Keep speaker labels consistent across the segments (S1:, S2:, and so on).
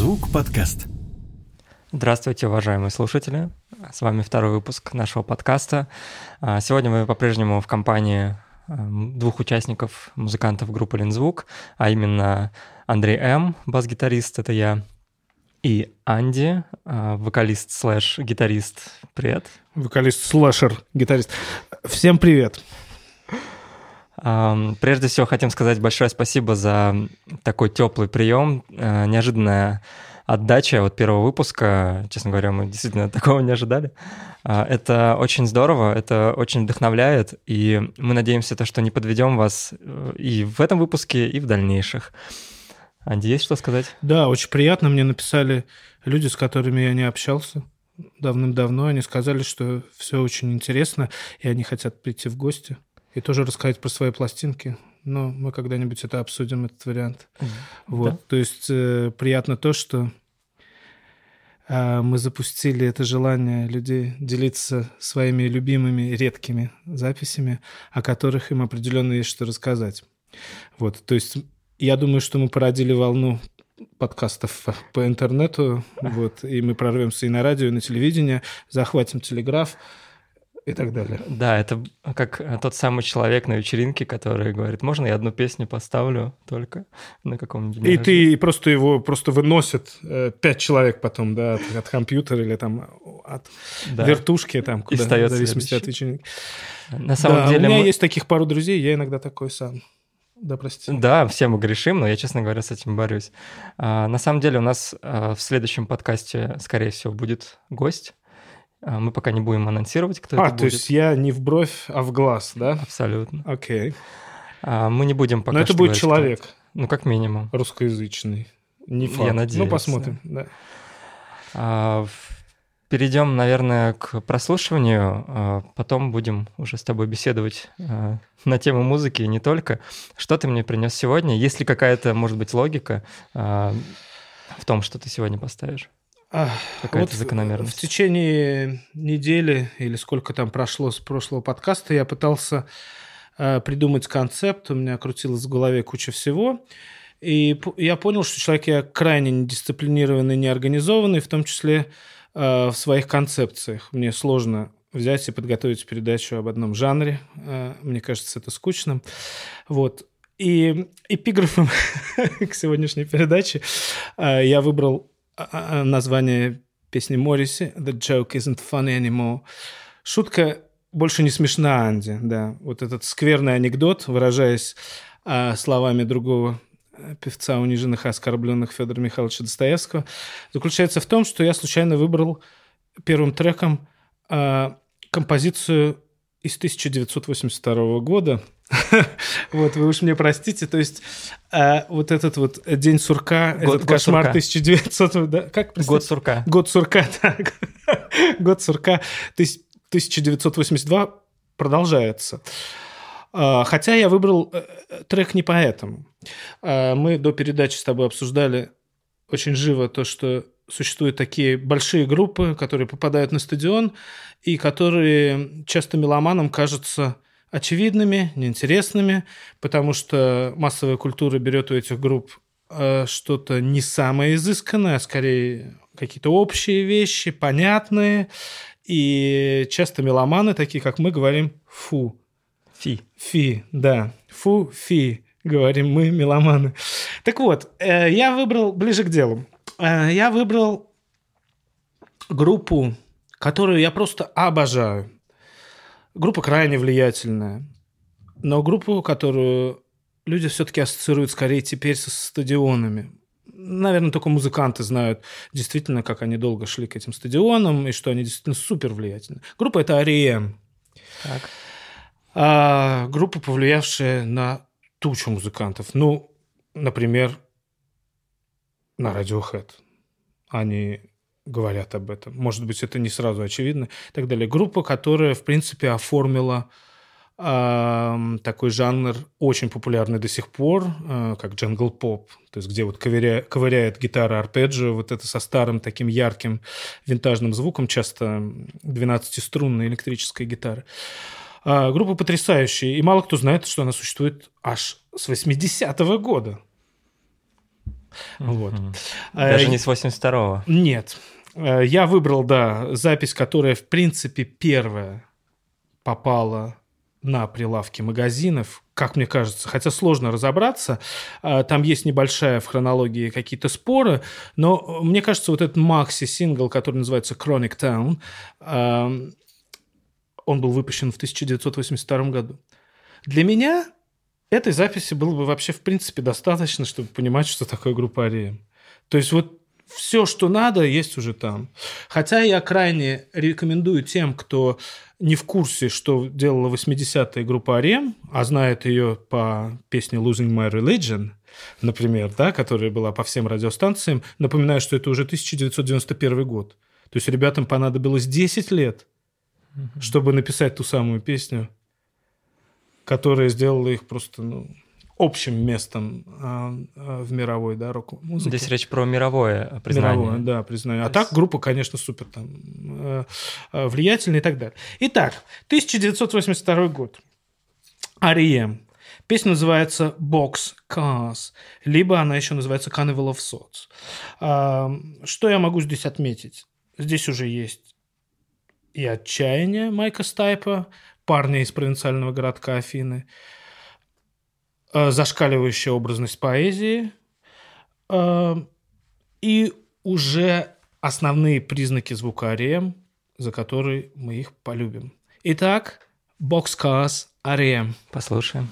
S1: Лензвук подкаст.
S2: Здравствуйте, уважаемые слушатели. С вами второй выпуск нашего подкаста. А, сегодня мы по-прежнему в компании эм, двух участников, музыкантов группы Лензвук, а именно Андрей М., бас-гитарист, это я, и Анди, а, вокалист слэш гитарист. Привет.
S3: Вокалист слэшер, гитарист. Всем привет.
S2: Прежде всего хотим сказать большое спасибо за такой теплый прием, э, неожиданная отдача от первого выпуска. Честно говоря, мы действительно такого не ожидали. А, это очень здорово, это очень вдохновляет, и мы надеемся, то, что не подведем вас э, и в этом выпуске, и в дальнейших. Анди, есть что сказать?
S3: Да, очень приятно. Мне написали люди, с которыми я не общался давным-давно. Они сказали, что все очень интересно, и они хотят прийти в гости и тоже рассказать про свои пластинки. Но мы когда-нибудь это обсудим, этот вариант. Mm, вот. Да. То есть э, приятно то, что э, мы запустили это желание людей делиться своими любимыми редкими записями, о которых им определенно есть что рассказать. Вот. То есть я думаю, что мы породили волну подкастов по интернету, вот, и мы прорвемся и на радио, и на телевидение, захватим телеграф, и так далее.
S2: Да, это как тот самый человек на вечеринке, который говорит, можно я одну песню поставлю только на каком-нибудь
S3: И ты просто его просто выносит э, пять человек потом, да, от, от компьютера или там от да. вертушки, там, куда, в зависимости от вечеринки. На самом да, деле... у меня мы... есть таких пару друзей, я иногда такой сам. Да, простите.
S2: Да, все мы грешим, но я, честно говоря, с этим борюсь. А, на самом деле у нас а, в следующем подкасте, скорее всего, будет гость. А, мы пока не будем анонсировать, кто
S3: а,
S2: это будет.
S3: А, то есть я не в бровь, а в глаз, да?
S2: Абсолютно.
S3: Окей.
S2: А, мы не будем пока
S3: Но это будет человек.
S2: Ну, как минимум.
S3: Русскоязычный. Не факт.
S2: Я надеюсь.
S3: Ну, посмотрим, да.
S2: А, перейдем, наверное, к прослушиванию. Потом будем уже с тобой беседовать на тему музыки и не только. Что ты мне принес сегодня? Есть ли какая-то, может быть, логика в том, что ты сегодня поставишь? Какая-то вот закономерность.
S3: В течение недели или сколько там прошло с прошлого подкаста я пытался э, придумать концепт, у меня крутилось в голове куча всего, и я понял, что человек я крайне недисциплинированный, неорганизованный, в том числе э, в своих концепциях. Мне сложно взять и подготовить передачу об одном жанре. Э, мне кажется, это скучно. Вот. И эпиграфом к сегодняшней передаче э, я выбрал а, а, название песни Морриси «The joke isn't funny anymore». Шутка больше не смешна, Анди, да. Вот этот скверный анекдот, выражаясь а, словами другого э, певца униженных и оскорбленных Федора Михайловича Достоевского, заключается в том, что я случайно выбрал первым треком а, композицию из 1982 года – вот, вы уж мне простите, то есть э, вот этот вот день сурка, этот кошмар сурка. 1900, да, как?
S2: Год сурка.
S3: Год сурка, так. год сурка 1982 продолжается. Э, хотя я выбрал э, трек не поэтому. Мы до передачи с тобой обсуждали очень живо то, что существуют такие большие группы, которые попадают на стадион, и которые часто меломанам кажутся очевидными, неинтересными, потому что массовая культура берет у этих групп э, что-то не самое изысканное, а скорее какие-то общие вещи, понятные. И часто меломаны, такие как мы, говорим «фу».
S2: Фи.
S3: Фи, да. Фу, фи, говорим мы, меломаны. Так вот, э, я выбрал ближе к делу. Э, я выбрал группу, которую я просто обожаю. Группа крайне влиятельная, но группу, которую люди все-таки ассоциируют скорее теперь со стадионами. Наверное, только музыканты знают действительно, как они долго шли к этим стадионам и что они действительно супер влиятельны. Группа это Арием. Так. А, группа, повлиявшая на тучу музыкантов. Ну, например, на Radiohead. Они говорят об этом. Может быть, это не сразу очевидно и так далее. Группа, которая, в принципе, оформила э, такой жанр, очень популярный до сих пор, э, как джангл поп, то есть где вот ковыря, ковыряет гитара арпеджио, вот это со старым таким ярким винтажным звуком, часто 12-струнной электрической гитары. Э, группа потрясающая, и мало кто знает, что она существует аж с 80-го года. Вот.
S2: Даже не с 82-го.
S3: Нет. Я выбрал, да, запись, которая, в принципе, первая попала на прилавки магазинов, как мне кажется, хотя сложно разобраться, а, там есть небольшая в хронологии какие-то споры, но мне кажется, вот этот макси-сингл, который называется Chronic Town, а, он был выпущен в 1982 году. Для меня этой записи было бы вообще в принципе достаточно, чтобы понимать, что такое группа Арием. То есть вот все, что надо, есть уже там. Хотя я крайне рекомендую тем, кто не в курсе, что делала 80-я группа Арем, а знает ее по песне Losing My Religion, например, да, которая была по всем радиостанциям, напоминаю, что это уже 1991 год. То есть ребятам понадобилось 10 лет, чтобы написать ту самую песню, которая сделала их просто, ну, общим местом а, а, в мировой, да, рок-музыке.
S2: Здесь речь про мировое признание.
S3: Мировое, да, признание. А так группа, конечно, супер там э, э, влиятельная и так далее. Итак, 1982 год. Арием. Песня называется Box Cars, либо она еще называется Carnival of Thoughts. А, что я могу здесь отметить? Здесь уже есть и отчаяние Майка Стайпа, парня из провинциального городка Афины, зашкаливающая образность поэзии э, и уже основные признаки звука REM, за которые мы их полюбим. Итак, Boxcars REM.
S2: Послушаем.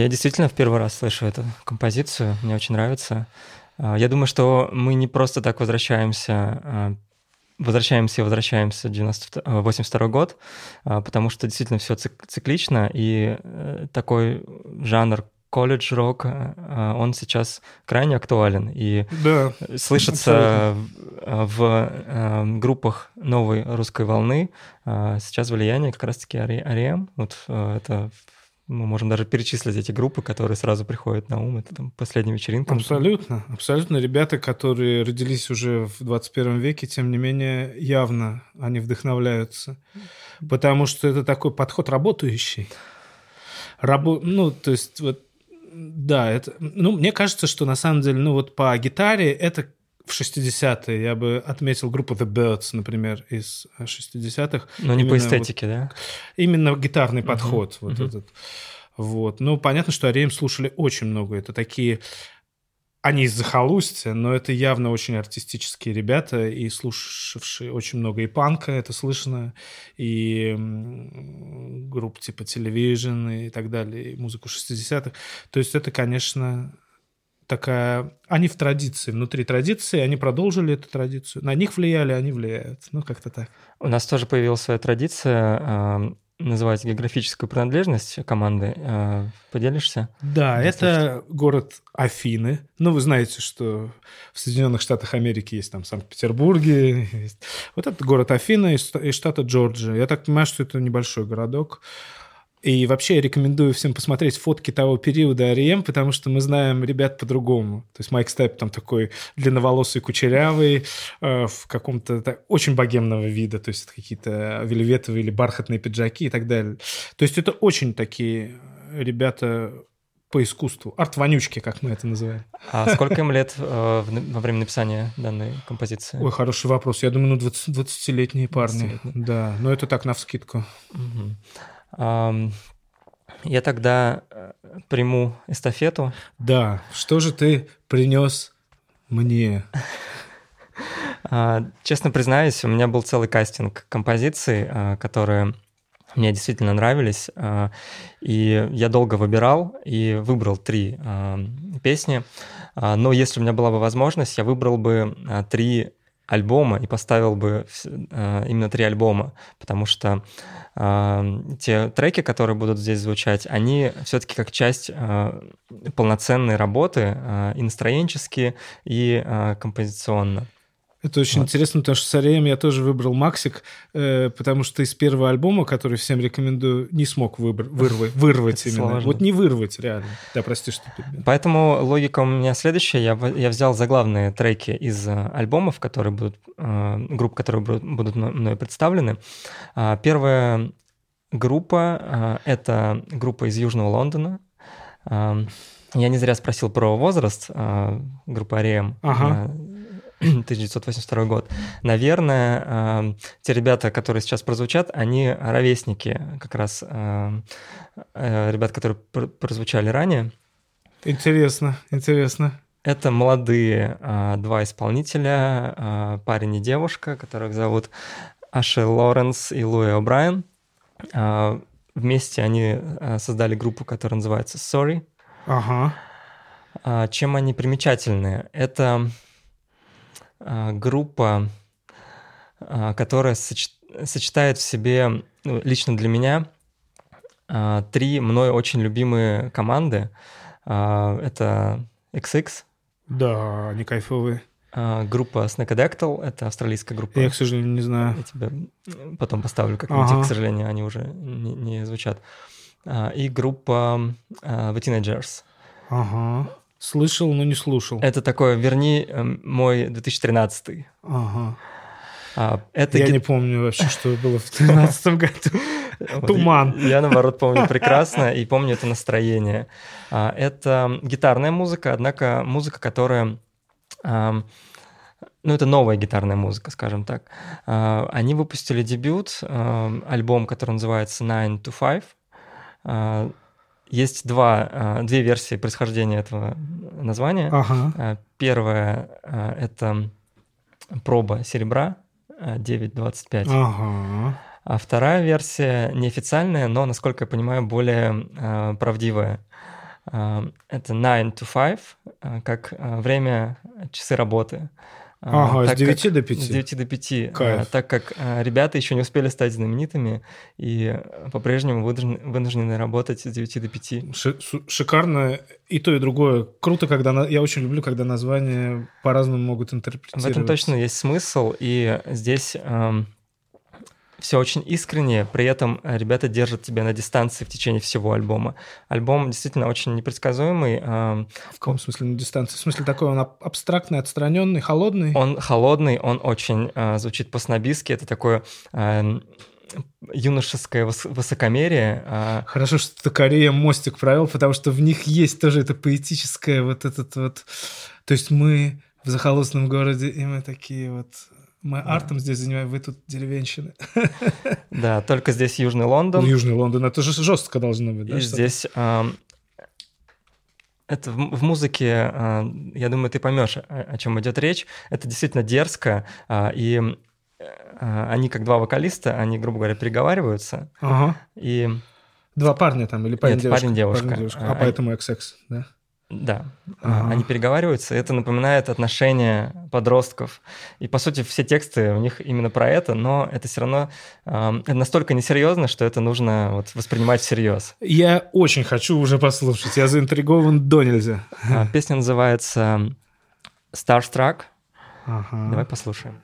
S2: Я действительно в первый раз слышу эту композицию, мне очень нравится. А, я думаю, что мы не просто так возвращаемся а, возвращаемся и возвращаемся в 92, 82 год, а, потому что действительно все циклично, и э, такой жанр колледж-рок, э, он сейчас крайне актуален. И
S3: да,
S2: слышится абсолютно. в э, группах новой русской волны сейчас влияние как раз-таки Ариэм. Вот это мы можем даже перечислить эти группы, которые сразу приходят на ум. Это там последняя вечеринка.
S3: Абсолютно. Абсолютно. Ребята, которые родились уже в 21 веке, тем не менее, явно они вдохновляются. Потому что это такой подход работающий. Рабо... Ну, то есть, вот, да, это... Ну, мне кажется, что на самом деле, ну, вот по гитаре это в 60-е я бы отметил группу The Birds, например, из 60-х.
S2: Но не по эстетике,
S3: вот,
S2: да?
S3: Именно гитарный подход. Uh-huh. Вот uh-huh. этот. Вот. Ну, понятно, что Ареем слушали очень много. Это такие... Они из захолустья, но это явно очень артистические ребята, и слушавшие очень много и панка, это слышно, и групп типа Television и так далее, и музыку 60-х. То есть это, конечно, такая... Они в традиции, внутри традиции, они продолжили эту традицию. На них влияли, они влияют. Ну, как-то так.
S2: У нас тоже появилась своя традиция э, называть географическую принадлежность команды. Э, поделишься?
S3: Да, это город Афины. Ну, вы знаете, что в Соединенных Штатах Америки есть там Санкт-Петербурге. Вот это город Афины из штата Джорджия. Я так понимаю, что это небольшой городок. И вообще я рекомендую всем посмотреть фотки того периода Арием, потому что мы знаем ребят по-другому. То есть Майк Степ там такой длинноволосый, кучерявый, э, в каком-то так, очень богемного вида, то есть какие-то вельветовые или бархатные пиджаки и так далее. То есть это очень такие ребята по искусству. Арт-вонючки, как мы это называем.
S2: А сколько им лет э, во время написания данной композиции?
S3: Ой, хороший вопрос. Я думаю, ну, 20, 20-летние парни. 20 да, но это так, навскидку.
S2: Угу. Я тогда э, приму эстафету.
S3: Да, что же ты принес мне?
S2: А, честно признаюсь, у меня был целый кастинг композиций, а, которые мне действительно нравились. А, и я долго выбирал и выбрал три песни. Но если у меня была бы возможность, я выбрал бы три альбома и поставил бы именно три альбома, потому что те треки, которые будут здесь звучать, они все-таки как часть э, полноценной работы э, и настроенчески, и э, композиционно.
S3: Это очень вот. интересно, потому что с Ареем я тоже выбрал Максик, э, потому что из первого альбома, который всем рекомендую, не смог выбор, вырвать, вырвать именно. Сложно. Вот не вырвать, реально. Да, прости, что ты...
S2: Поэтому логика у меня следующая. Я, я взял заглавные треки из э, альбомов, которые будут, э, групп, которые будут, мной представлены. Э, первая группа э, — это группа из Южного Лондона. Я не зря спросил про возраст э, группы Арием.
S3: Ага.
S2: 1982 год. Наверное, э, те ребята, которые сейчас прозвучат, они ровесники как раз э, э, ребят, которые пр прозвучали ранее.
S3: Интересно, интересно.
S2: Это молодые э, два исполнителя, парень и девушка, которых зовут Аши Лоренс и Луи О'Брайен. Вместе они создали группу, которая называется Sorry.
S3: Ага.
S2: Чем они примечательны? Это группа, а, которая сочетает в себе, ну, лично для меня, а, три мной очень любимые команды. Это XX.
S3: Да, они кайфовые.
S2: Группа Snakadactyl, это австралийская группа.
S3: Я, к сожалению, не знаю.
S2: Я тебе потом поставлю как-нибудь, ага. к сожалению, они уже не, не звучат. И группа The Teenagers.
S3: Ага. Слышал, но не слушал.
S2: Это такое, верни эм, мой 2013.
S3: Ага. А, это я ги... не помню вообще, что было в 2013 году. Туман.
S2: Я, наоборот, помню прекрасно и помню это настроение. А, это гитарная музыка, однако музыка, которая... ну, это новая гитарная музыка, скажем так. А, они выпустили дебют, альбом, который называется Nine to Five. Есть два, а, две версии происхождения этого названия.
S3: Ага.
S2: А, первая а, — это проба серебра 9.25.
S3: Ага.
S2: А вторая версия неофициальная, но, насколько я понимаю, более правдивая.
S4: А, это 9 to 5, а, как а, время, часы работы.
S3: Ага,
S4: так
S3: с 9
S4: как-
S3: до 5.
S4: С 9 до 5.
S3: Кайф.
S4: а, Так как а, ребята еще не успели стать знаменитыми и по-прежнему вынуждены, вынуждены работать с 9 до 5.
S3: Ши- су- шикарно и то, и другое. Круто, когда... на- Я очень люблю, когда названия по-разному могут
S4: В
S3: интерпретироваться.
S4: этом точно есть смысл, и здесь все очень искренне, при этом э, ребята держат тебя на дистанции в течение всего альбома. Альбом действительно очень непредсказуемый,
S3: В каком смысле на дистанции? В смысле такой он аб- абстрактный, отстраненный, холодный?
S4: он холодный, он очень э, звучит по-снобистски, это такое эм, юношеское выс- высокомерие. а,
S3: Хорошо, что ты Корея мостик провел, потому что в них есть тоже это поэтическое вот этот вот... То есть мы в захолустном городе, и мы такие вот... Мы артом здесь занимаем, вы тут деревенщины.
S4: Да, только здесь Южный Лондон.
S3: Ну, Южный Лондон, это же жестко должно быть, да?
S4: И здесь эм, это в, музыке, э, я думаю, ты поймешь, о, о чем идет речь. Это действительно дерзко, а, и они как два вокалиста, они, грубо говоря, переговариваются,
S3: Ага.
S4: и
S3: Два парня там или парень
S4: Нет,
S3: девушка?
S4: парень-девушка.
S3: А,
S4: А,
S3: поэтому XX, да?
S4: Да,
S3: Ага.
S4: они переговариваются. Это напоминает отношения подростков. И, по сути, все тексты у них именно про это, но это все равно это настолько несерьезно, что это нужно вот, воспринимать всерьез.
S3: Я очень хочу уже послушать. Я заинтригован до нельзя.
S4: А, Песня называется Starstruck.
S3: Ага.
S4: Давай послушаем.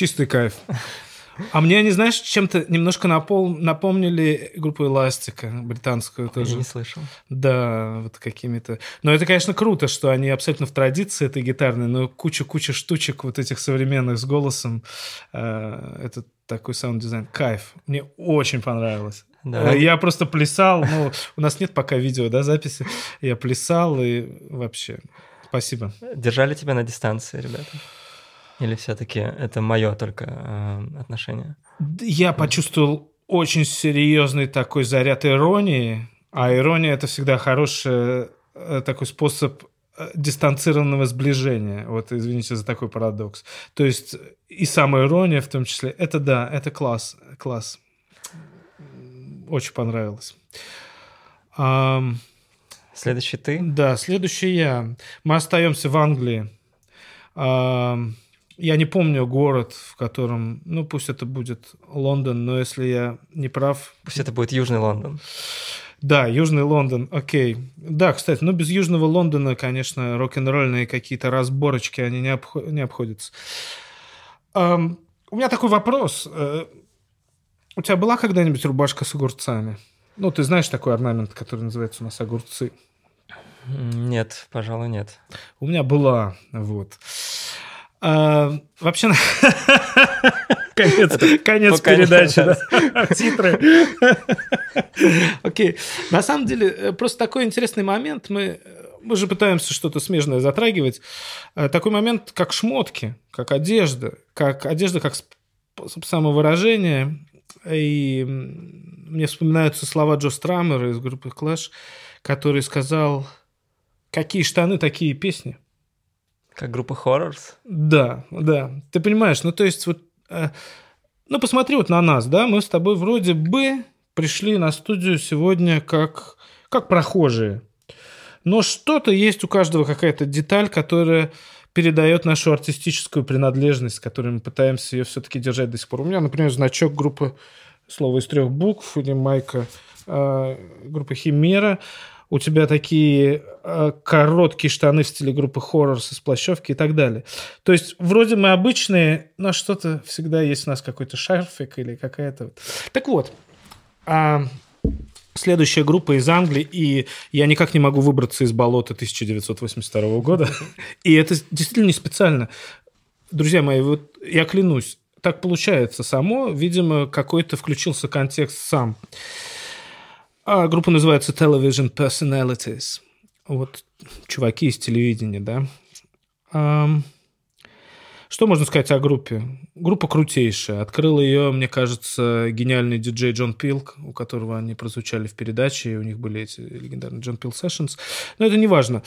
S3: Чистый кайф. А мне они, знаешь, чем-то немножко напол... напомнили группу Elastica, британскую
S2: Я
S3: тоже.
S2: не слышал.
S3: Да, вот какими-то. Но это, конечно, круто, что они абсолютно в традиции этой гитарной, но куча-куча штучек вот этих современных с голосом. Э, Это такой саунд-дизайн. Кайф. Мне очень понравилось.
S2: Да.
S3: Э, Я просто плясал. Ну, у нас нет пока видео, да, записи. Я плясал и вообще. Спасибо.
S2: Держали тебя на дистанции, ребята? Или все-таки это мое только э, отношение?
S3: Я почувствовал очень серьезный такой заряд иронии, а ирония это всегда хороший э, такой способ э, дистанцированного сближения. Вот, извините за такой парадокс. То есть и самая ирония в том числе, это да, это класс, класс. Очень понравилось. Ам,
S2: Следующий ты?
S3: да, следующий я. Мы остаемся в Англии. Ам, Я не помню город, в котором, ну пусть это будет Лондон, но если я не прав,
S2: Пусть это будет Южный Лондон.
S3: да, Южный Лондон, окей. Да, кстати, ну без Южного Лондона, конечно, рок-н-ролльные какие-то разборочки, они не, обхо- не обходятся. Ам, у меня такой вопрос. Э, У тебя была когда-нибудь рубашка с огурцами? Ну, ты знаешь такой орнамент, который называется у нас огурцы.
S2: Нет, пожалуй, нет.
S3: У меня была, вот. А, вообще, конец, конец передачи, да. титры. Окей. На самом деле, э, просто такой интересный момент. Мы, э, мы же пытаемся что-то смежное затрагивать. Такой момент, как шмотки, как одежда, как одежда как способ самовыражения. И мне вспоминаются слова Джо Страмера из группы Clash, который сказал, какие штаны, такие песни.
S2: Как группа Horrors?
S3: Да, да. Ты понимаешь, ну то есть вот... э, ну посмотри вот на нас, да, мы с тобой вроде бы пришли на студию сегодня как, как прохожие. Но что-то есть у каждого какая-то деталь, которая передает нашу артистическую принадлежность, которой мы пытаемся ее все-таки держать до сих пор. У меня, например, значок группы «Слово из трех букв» или майка э, группы «Химера». У тебя такие э, короткие штаны в стиле группы Horrors из плащевки и так далее. То есть вроде мы обычные, но что-то всегда есть у нас какой-то шарфик или какая-то... Так вот, а, следующая группа из Англии, и я никак не могу выбраться из болота 1982 года. И это действительно не специально. Друзья мои, вот я клянусь, так получается само. Видимо, какой-то включился контекст сам. А группа называется Television Personalities. Вот чуваки из телевидения, да. Ам, Что можно сказать о группе? Группа крутейшая. Открыл ее, мне кажется, гениальный диджей Джон Пилк, у которого они прозвучали в передаче, и у них были эти легендарные Джон Пил Sessions. Но это не важно.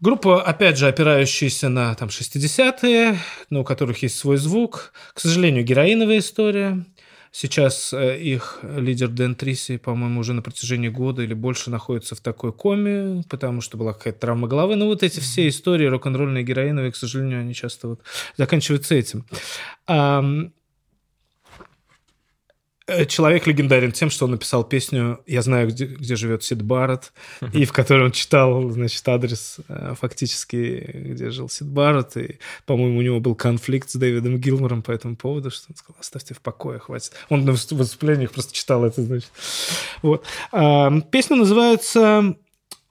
S3: Группа, опять же, опирающаяся на там, 60-е, но у которых есть свой звук. К сожалению, героиновая история. Сейчас э, их лидер Дэн Триси, по-моему, уже на протяжении года или больше находится в такой коме, потому что была какая-то травма головы. Но вот эти все истории рок-н-ролльные, героиновые, к сожалению, они часто вот заканчиваются этим. Э, Человек легендарен тем, что он написал песню «Я знаю, где, где живет Сид Барретт», и в которой он читал, значит, адрес э, фактически, где жил Сид Барретт, и, по-моему, у него был конфликт с Дэвидом Гилмором по этому поводу, что он сказал, оставьте в покое, хватит. Он на выступ- выступлениях просто читал это, значит. Вот. А, Песня называется...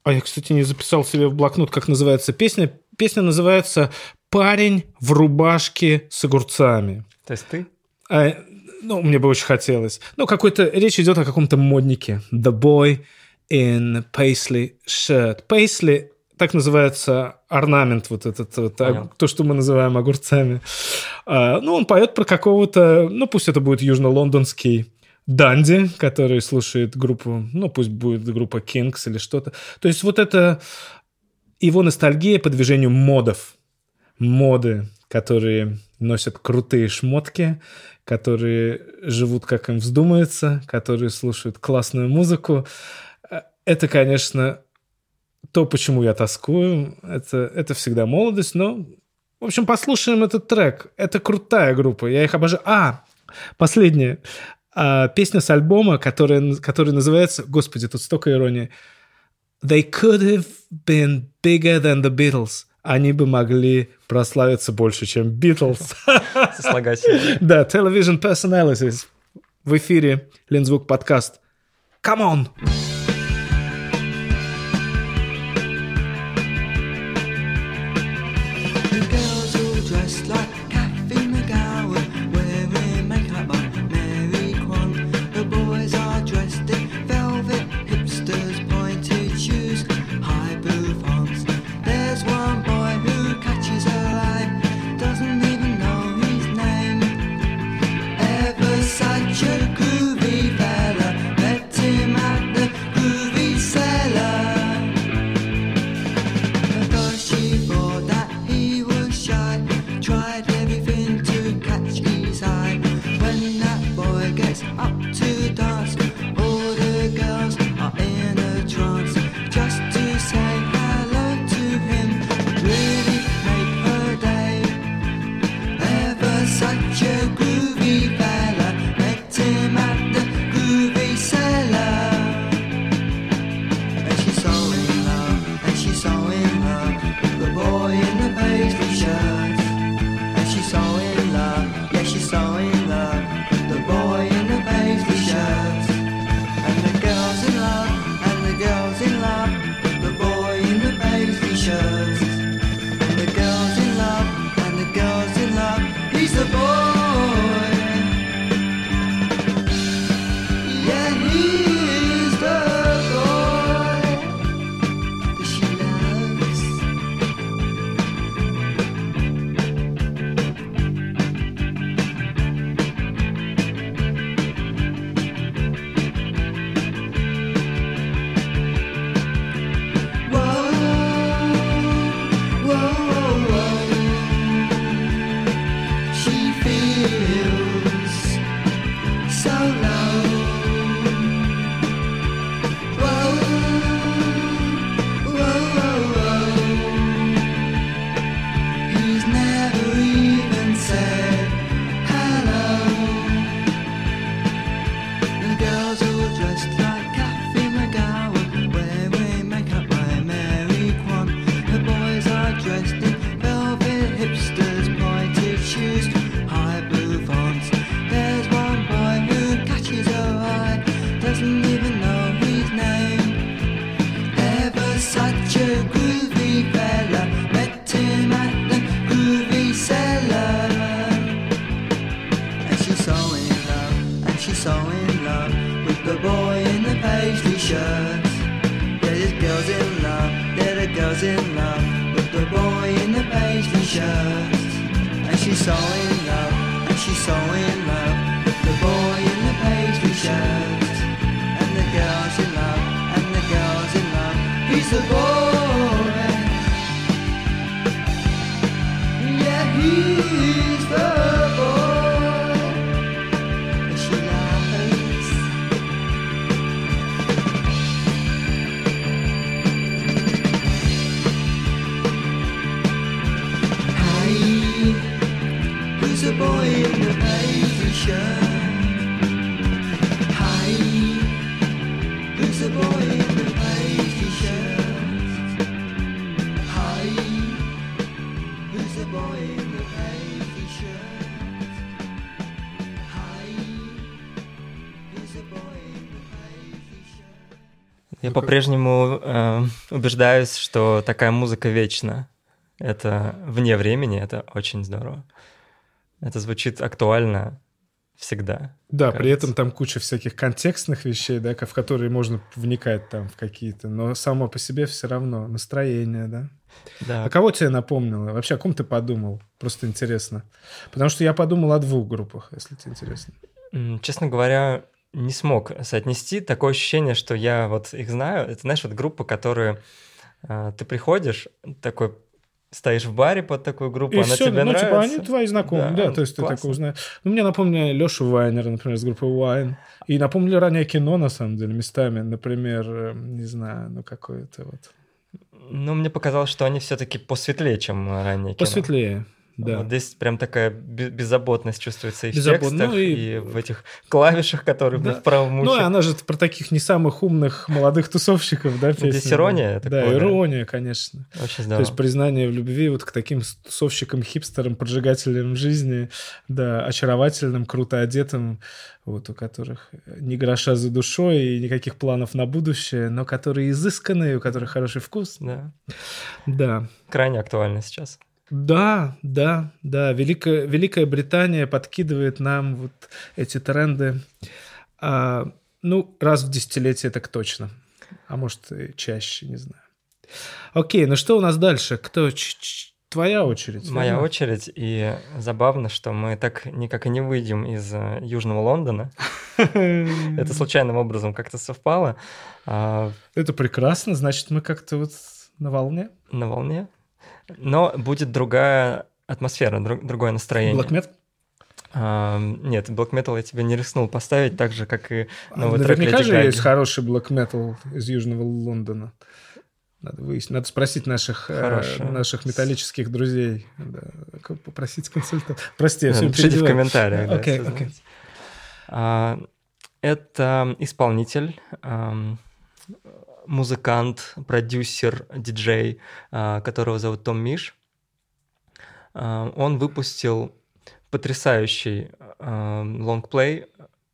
S3: А я, кстати, не записал себе в блокнот, как называется песня. Песня называется «Парень в рубашке с огурцами».
S2: То есть ты?
S3: А, ну, мне бы очень хотелось. Ну, какой-то... Речь идет о каком-то моднике. The boy in paisley shirt. Paisley так называется орнамент, вот этот, вот, а,
S2: Понял.
S3: то, что мы называем огурцами. А, ну, он поет про какого-то, ну, пусть это будет южно-лондонский Данди, который слушает группу, ну, пусть будет группа Kings или что-то. То есть вот это его ностальгия по движению модов. Моды, которые носят крутые шмотки, которые живут, как им вздумается, которые слушают классную музыку. Э, Это, конечно, то, почему я тоскую. Это, это всегда молодость, но... В общем, послушаем этот трек. Это крутая группа. Я их обожаю. А, последняя. А, песня с альбома, которая, которая называется... Господи, тут столько иронии. They could have been bigger than the Beatles
S5: они бы могли прославиться больше, чем Битлз. Да, Television Personalities. В эфире Лензвук подкаст. Come on!
S2: по-прежнему э, убеждаюсь, что такая музыка вечна. Это вне времени, это очень здорово. Это звучит актуально всегда.
S5: Да,
S2: кажется.
S5: при этом там куча всяких контекстных вещей, да, в которые можно вникать там в какие-то, но само по себе все равно настроение, да.
S2: Да.
S5: А кого тебе напомнило? Вообще, о ком ты подумал? Просто интересно. Потому что я подумал о двух группах, если тебе интересно.
S2: Честно говоря, не смог соотнести. Такое ощущение, что я вот их знаю. Это, знаешь, вот группа, которые э, ты приходишь, такой стоишь в баре под такую группу,
S5: и
S2: она
S5: все,
S2: тебе
S5: ну,
S2: нравится.
S5: типа, они твои знакомые, да,
S2: да
S5: то есть
S2: классно.
S5: ты такой узнаешь. Ну, мне напомнили Лешу Вайнера, например, с группы Вайн. И напомнили ранее кино, на самом деле, местами. Например, эм, не знаю, ну, какое-то вот...
S2: Ну, мне показалось, что они все-таки посветлее, чем ранее кино.
S5: Посветлее,
S3: да.
S2: Вот здесь прям такая бе- беззаботность чувствуется и в
S3: Беззабот-
S2: текстах,
S3: ну и-
S2: и... в этих клавишах, которые
S3: Да.
S2: в правом
S3: Ну, и
S2: ухе.
S3: она же про таких не самых умных молодых тусовщиков, да,
S2: здесь
S3: песня,
S2: ирония,
S3: да. ирония, конечно.
S2: Очень
S3: То
S2: здорово.
S3: есть признание в любви вот к таким тусовщикам, хипстерам, поджигателям жизни, да, очаровательным, круто одетым, вот у которых ни гроша за душой и никаких планов на будущее, но которые изысканные, у которых хороший вкус.
S2: Да.
S3: Да.
S2: Крайне актуально сейчас.
S3: Да, да, да. Великая, Великая Британия подкидывает нам вот эти тренды. А, ну, раз в десятилетие так точно. А может, и чаще, не знаю. Окей, ну что у нас дальше? Кто? Ч- ч- Твоя очередь.
S2: Моя
S3: верно?
S2: очередь, и забавно, что мы так никак и не выйдем из э, Южного Лондона. Это случайным образом как-то совпало. А,
S3: Это прекрасно, значит, мы как-то вот на волне.
S2: на волне. Но будет другая атмосфера, друг- другое настроение.
S3: Black metal?
S2: А, нет, Black Metal я тебе не рискнул поставить, так же, как и
S3: А
S2: новый трек
S3: Наверняка
S2: Леди
S3: же есть хороший black metal из Южного Лондона. Надо выяснить, надо спросить наших, э, наших металлических друзей. Да, попросить консультанта. Прости, я
S2: Да,
S3: все
S2: Напишите в комментариях. да, если
S3: окей.
S2: знаете. А, Это исполнитель, ам, музыкант, продюсер, диджей, а, которого зовут Том Миш. А, Он выпустил потрясающий ам, лонгплей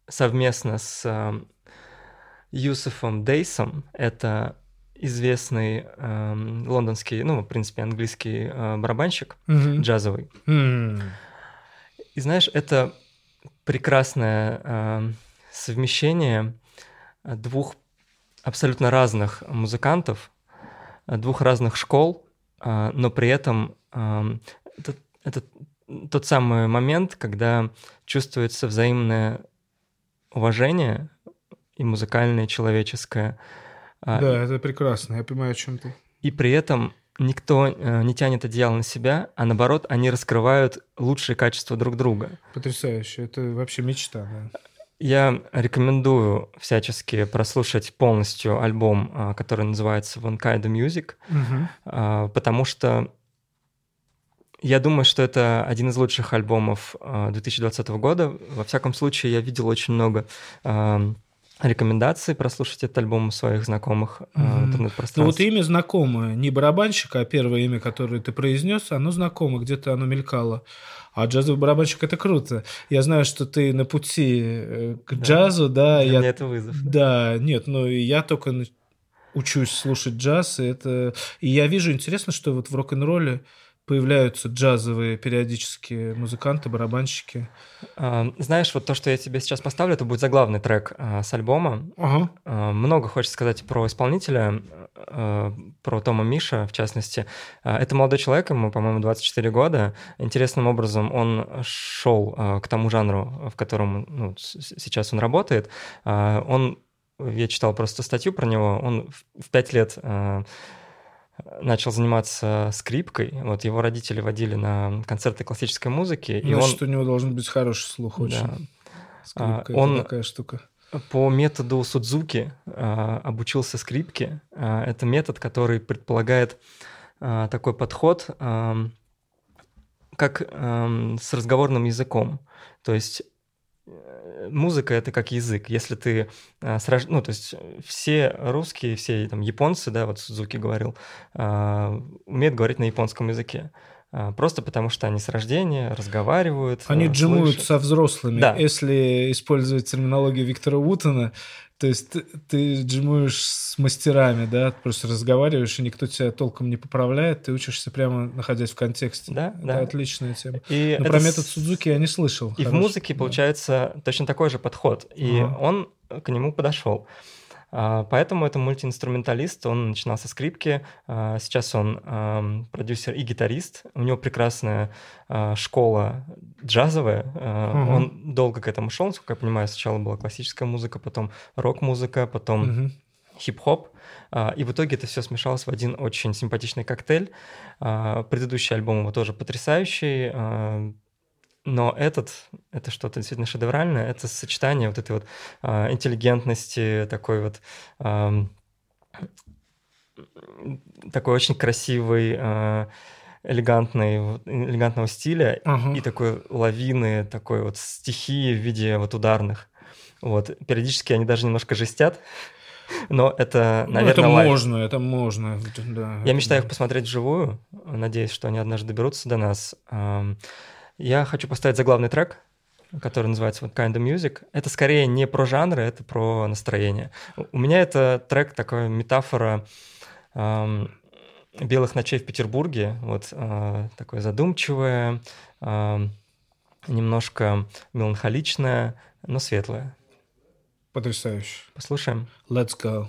S2: совместно с Юсефом Дейсом. Это известный ам, лондонский, ну, в принципе, английский а, барабанщик
S3: Мгм.
S2: джазовый.
S3: М.
S2: И знаешь, это прекрасное э, совмещение э, двух абсолютно разных музыкантов, э, двух разных школ, э, но при этом э, это, это тот самый момент, когда чувствуется взаимное уважение и музыкальное, и человеческое. А,
S3: Да, это прекрасно, я понимаю, о чем ты.
S2: и при этом никто э, не тянет одеяло на себя, а наоборот, они раскрывают лучшие качества друг друга.
S3: Потрясающе, это вообще мечта, да.
S2: Я рекомендую всячески прослушать полностью альбом, а, который называется One Kind of Music, а, потому что я думаю, что это один из лучших альбомов а, 2020 года. Во всяком случае, я видел очень много рекомендаций прослушать этот альбом у своих знакомых а, в
S3: Мгм. Ну вот имя знакомое, не барабанщика, а первое имя, которое ты произнес, оно знакомо, где-то оно мелькало. А джазовый барабанщик это круто. Я знаю, что ты на пути э, к
S2: Да.
S3: джазу, да.
S2: Для
S3: я...
S2: меня это вызов. да.
S3: Нет, ну я только учусь слушать джаз, и это... И я вижу, интересно, что вот в рок-н-ролле появляются джазовые периодически музыканты, барабанщики.
S2: А, Знаешь, вот то, что я тебе сейчас поставлю, это будет заглавный трек а, с альбома.
S3: Ага.
S2: А, Много хочется сказать про исполнителя, про Тома Миша, в частности. Это молодой человек, ему, по-моему, 24 года. Интересным образом он шел к тому жанру, в котором ну, сейчас он работает. Он, я читал просто статью про него, он в 5 лет начал заниматься скрипкой. Вот его родители водили на концерты классической музыки, и
S3: Значит,
S2: он
S3: у него должен быть хороший слух
S2: да,
S3: очень. Скрипка
S2: А,
S3: это
S2: он-
S3: такая штука.
S2: по методу Судзуки а, обучился скрипке. А, это метод, который предполагает а, такой подход, как с разговорным языком. То есть музыка это как язык. Если ты а, с рож- ну то есть все русские, все там японцы, да, вот Судзуки говорил, а, умеют говорить на японском языке. А, Просто потому что они с рождения разговаривают.
S3: Они
S2: а,
S3: джимуют
S2: слышат.
S3: со взрослыми.
S2: Да.
S3: Если использовать терминологию Виктора Утона, то есть ты, ты джимуешь с мастерами, да, просто разговариваешь, и никто тебя толком не поправляет, ты учишься прямо находясь в контексте.
S2: Да,
S3: Это
S2: да.
S3: отличная тема.
S2: И
S3: Но
S2: это
S3: про метод Судзуки я не слышал.
S2: И в
S3: Хороший,
S2: музыке
S3: да.
S2: получается точно такой же подход. И
S3: Ага.
S2: он к нему подошел. А, Поэтому это мультиинструменталист, он начинал со скрипки, а, сейчас он продюсер и гитарист, у него прекрасная а, школа джазовая,
S3: Мгм.
S2: он долго к этому шел, насколько я понимаю, сначала была классическая музыка, потом рок-музыка, потом
S3: Мгм.
S2: хип-хоп, и в итоге это все смешалось в один очень симпатичный коктейль. Предыдущий альбом его тоже потрясающий, но этот, это что-то действительно шедевральное, это сочетание вот этой вот а, интеллигентности, такой вот ам, такой очень красивой а, элегантной, вот, элегантного стиля
S6: Ага.
S2: и такой лавины, такой вот стихии в виде вот ударных. Вот. Периодически они даже немножко жестят, но это,
S6: Ну,
S2: наверное,
S6: это
S2: live.
S6: можно, это можно. Да,
S2: Я
S6: это
S2: мечтаю их
S6: да.
S2: посмотреть вживую. Надеюсь, что они однажды доберутся до нас. Я хочу поставить заглавный трек, который называется вот Kind of Music. Это скорее не про жанры, это про настроение. У- меня это трек такая метафора ам, белых ночей в Петербурге. Вот а, такое задумчивое, ам, немножко меланхоличное, но светлое.
S6: Потрясающе.
S2: Послушаем.
S6: Let's go.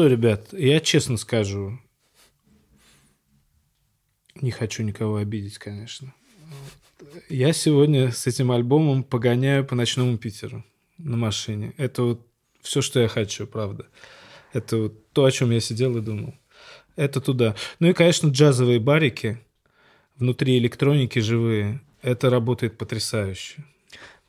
S6: Что, ребят, я честно скажу, не хочу никого обидеть, конечно. Я сегодня с этим альбомом погоняю по ночному Питеру на машине. Это вот все, что я хочу, правда. Это вот то, о чем я сидел и думал. Это туда. Ну и, конечно, джазовые барики внутри электроники живые. Это работает потрясающе.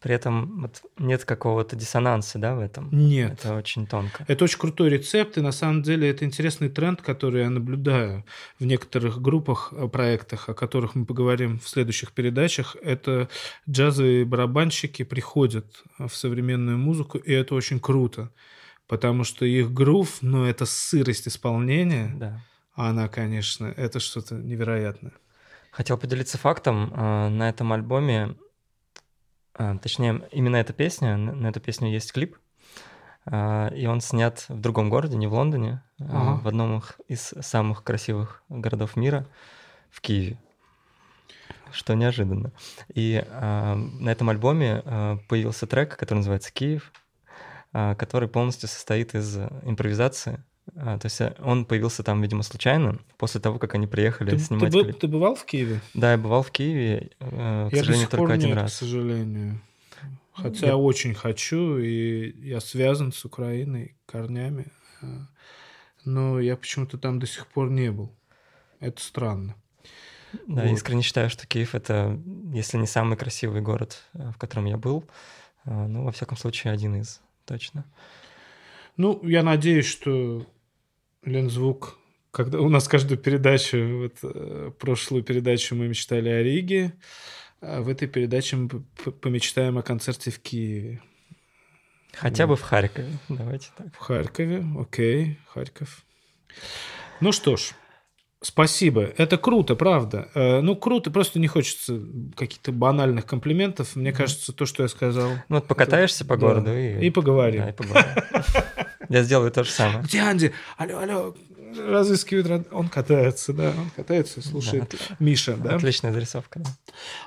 S2: При этом вот нет какого-то диссонанса, да, в этом?
S3: Нет.
S2: Это очень тонко.
S3: Это очень крутой рецепт, и на самом деле это интересный тренд, который я наблюдаю в некоторых группах, э, проектах, о которых мы поговорим в следующих передачах. Это джазовые барабанщики приходят в современную музыку, и это очень круто, потому что их грув, ну, это сырость исполнения,
S2: Да.
S3: она, конечно, это что-то невероятное.
S2: Хотел поделиться фактом. э, На этом альбоме, точнее, именно эта песня, на эту песню есть клип, э, и он снят в другом городе, не в Лондоне, э,
S3: Ага.
S2: в одном из самых красивых городов мира, в Киеве. Что неожиданно. И на этом альбоме появился трек, который называется «Киев», который полностью состоит из импровизации. А, То есть э, он появился там, видимо, случайно, после того, как они приехали
S3: Ты, ты
S2: снимать
S3: был-
S2: клип.
S3: ты бывал в Киеве?
S2: Да, я бывал в Киеве, э, к
S3: я
S2: сожалению, только один
S3: нет, к
S2: раз.
S3: сожалению. Хотя
S2: Я-
S3: очень хочу, и я связан с Украиной корнями, э, но я почему-то там до сих пор не был. Это странно.
S2: Да,
S3: Вот.
S2: искренне считаю, что Киев это, если не самый красивый город, э, в котором я был, ну, во всяком случае, один из, точно.
S3: Ну, я надеюсь, что Лензвук, когда у нас каждую передачу, вот э, прошлую передачу мы мечтали о Риге, а в этой передаче мы помечтаем о концерте в Киеве.
S2: Хотя
S3: Вот.
S2: бы в Харькове, давайте так.
S3: В Харькове, окей, Харьков. Ну что ж, спасибо. Это круто, правда. Э, Ну, круто, просто не хочется каких-то банальных комплиментов. Мне кажется, то, что я сказал.
S2: Ну вот покатаешься по
S3: Да.
S2: городу и...
S3: И поговорим.
S2: Да, и поговорим. Я сделаю то же самое.
S3: Где Анди? Алло, алло. Разыскивают. род- Он катается, да, он катается, слушает.
S2: Да,
S3: Миша, да?
S2: Отличная зарисовка, да.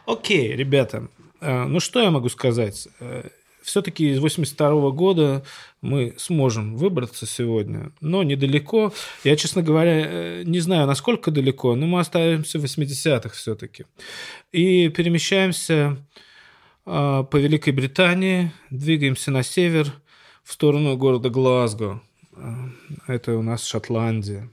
S3: Окей, ребята. э, Ну, что я могу сказать? Все-таки из 82 года мы сможем выбраться сегодня, но недалеко. Я, честно говоря, э, не знаю, насколько далеко, но мы оставимся в 80-х все-таки. И перемещаемся э, по Великой Британии, двигаемся на север в сторону города Глазго. Э, Это у нас Шотландия.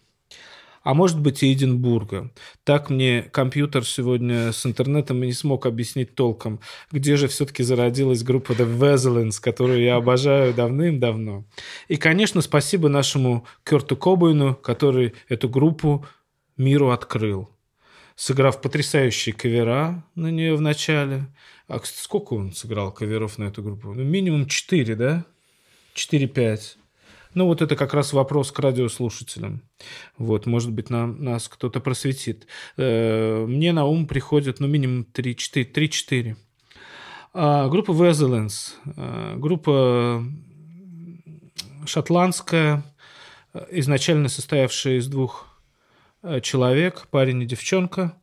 S3: А может быть и Эдинбурга. Так мне компьютер сегодня с интернетом и не смог объяснить толком, где же все-таки зародилась группа The Veselins, которую я обожаю давным-давно. И, конечно, спасибо нашему Керту Кобойну, который эту группу миру открыл, сыграв потрясающие кавера на нее в начале. А сколько он сыграл каверов на эту группу? Ну, минимум 4, да? 4-5. Ну, вот это как раз вопрос к радиослушателям. Вот, может быть, нам, нас кто-то просветит. Э, Мне на ум приходит, ну, минимум 3-4. 3-4. А, группа Veselins. а, Группа шотландская, э, изначально состоявшая из двух э, человек, парень и девчонка.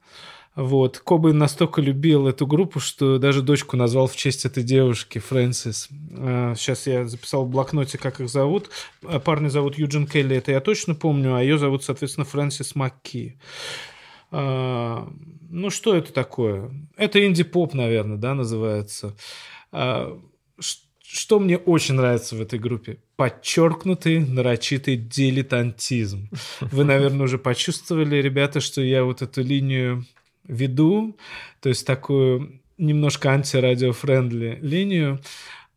S3: Вот. Кобейн настолько любил эту группу, что даже дочку назвал в честь этой девушки, Фрэнсис. А, Сейчас я записал в блокноте, как их зовут. А, Парня зовут Юджин Келли, это я точно помню, а ее зовут, соответственно, Фрэнсис Макки. А, Ну, что это такое? Это инди-поп, наверное, да, называется. А, Что мне очень нравится в этой группе? Подчеркнутый, нарочитый дилетантизм. Вы, наверное, уже почувствовали, ребята, что я вот эту линию веду, то есть такую немножко анти radio-friendly линию,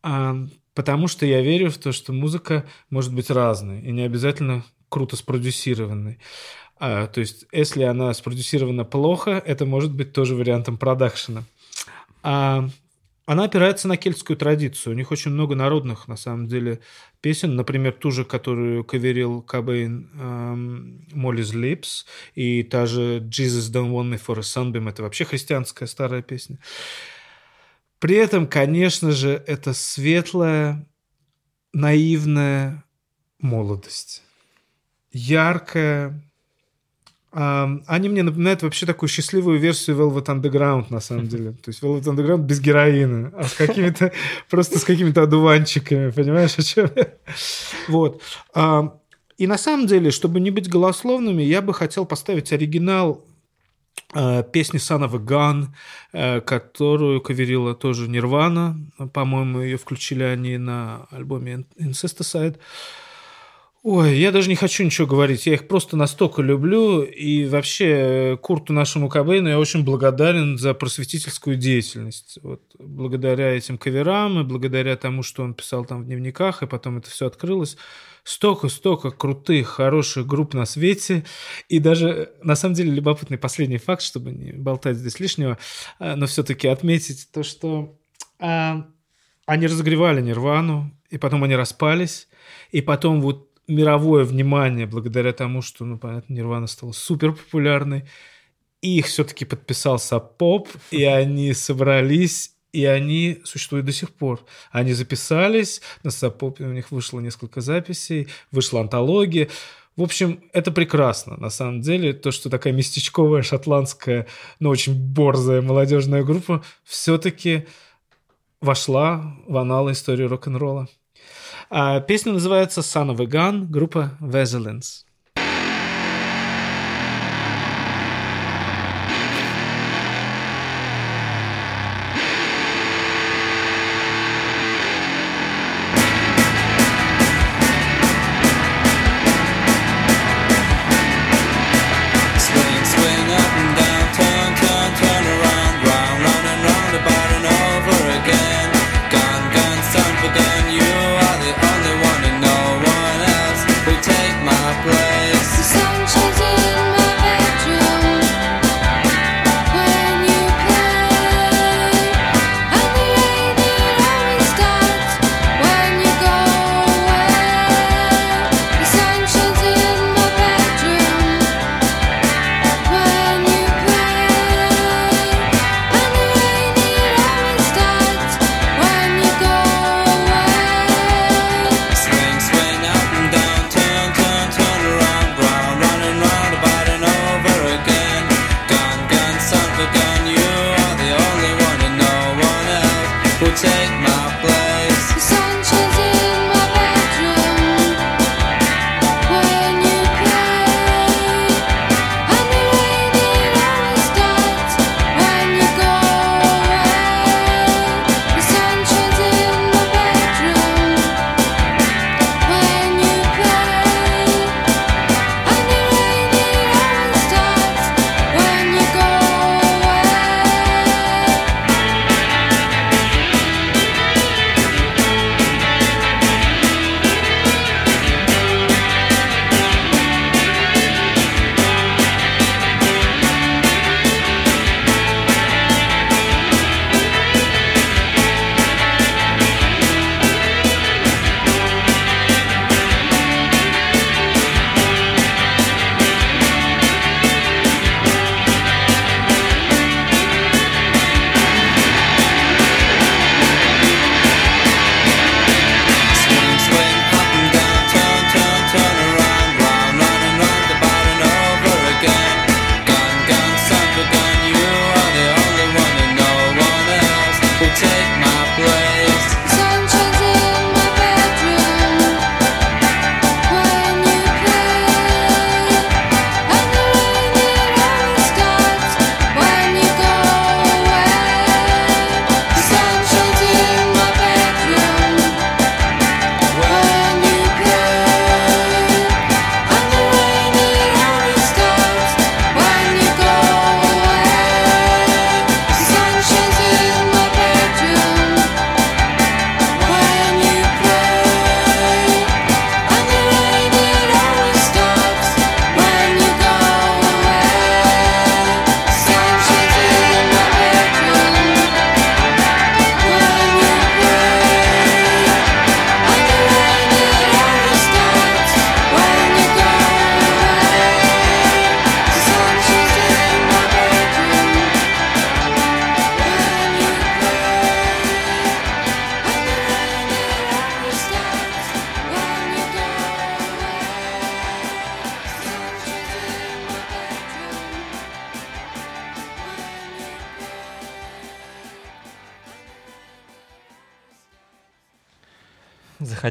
S3: а, потому что я верю в то, что музыка может быть разной и не обязательно круто спродюсированной. А, то есть, если она спродюсирована плохо, это может быть тоже вариантом продакшена. А, она опирается на кельтскую традицию. У них очень много народных, на самом деле, песен. Например, ту же, которую каверил Кобейн эм, «Molly's Lips», и та же «Jesus don't want me for a sunbeam» — это вообще христианская старая песня. При этом, конечно же, это светлая, наивная молодость. Яркая, Они мне напоминают вообще такую счастливую версию Velvet Underground, на самом деле. То есть Velvet Underground без героина, а с какими-то, просто с какими-то одуванчиками, понимаешь, о чем я? Вот. И на самом деле, чтобы не быть голословными, я бы хотел поставить оригинал э, песни Son of a Gun, э, которую каверила тоже Нирвана. По-моему, ее включили они на альбоме Incesticide.
S7: Ой, я даже не хочу ничего говорить. Я их просто настолько люблю. И вообще э, Курту нашему Кобейну я очень благодарен за просветительскую деятельность. Вот, благодаря этим каверам и благодаря тому, что он писал там в дневниках, и потом это все открылось. Столько-столько крутых, хороших групп на свете. И даже, на самом деле, любопытный последний факт, чтобы не болтать здесь лишнего, а, но все-таки отметить то, что а, они разогревали Нирвану, и потом они распались, и потом вот мировое внимание благодаря тому, что, ну, понятно, Нирвана стала супер популярной, и их все-таки подписался поп, и они собрались, и они существуют до сих пор. Они записались, на Сапопе у них вышло несколько записей, вышла антология. В общем, это прекрасно, на самом деле, то, что такая местечковая шотландская, но очень борзая молодежная группа все-таки вошла в аналы истории рок-н-ролла. А песня называется Son of a Gun, группа Veselins.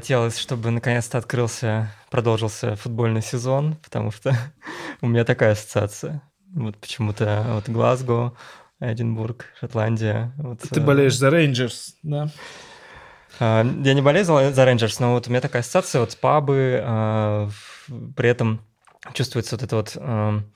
S2: Захотелось, чтобы наконец-то открылся, продолжился футбольный сезон, потому что у меня такая ассоциация. Вот почему-то вот Глазго, Эдинбург, Шотландия. Вот,
S7: Ты
S2: э,
S7: болеешь за Рейнджерс, да?
S2: А, Я не болею за Rangers, но вот у меня такая ассоциация вот с пабы, а, при этом чувствуется вот эта вот ам,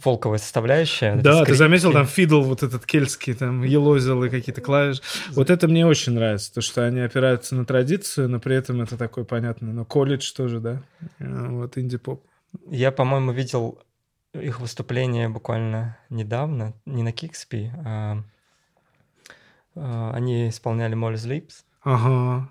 S2: фолковая составляющая.
S3: Да, ты заметил, там фидл вот этот кельтский, там елозил и какие-то клавиши. Вот это мне очень нравится, то, что они опираются на традицию, но при этом это такой понятный, ну, колледж тоже, да, Э, вот инди-поп.
S2: Я, по-моему, видел их выступление буквально недавно, не на Кикспи, а а, они исполняли Molly's Lips.
S3: Ага.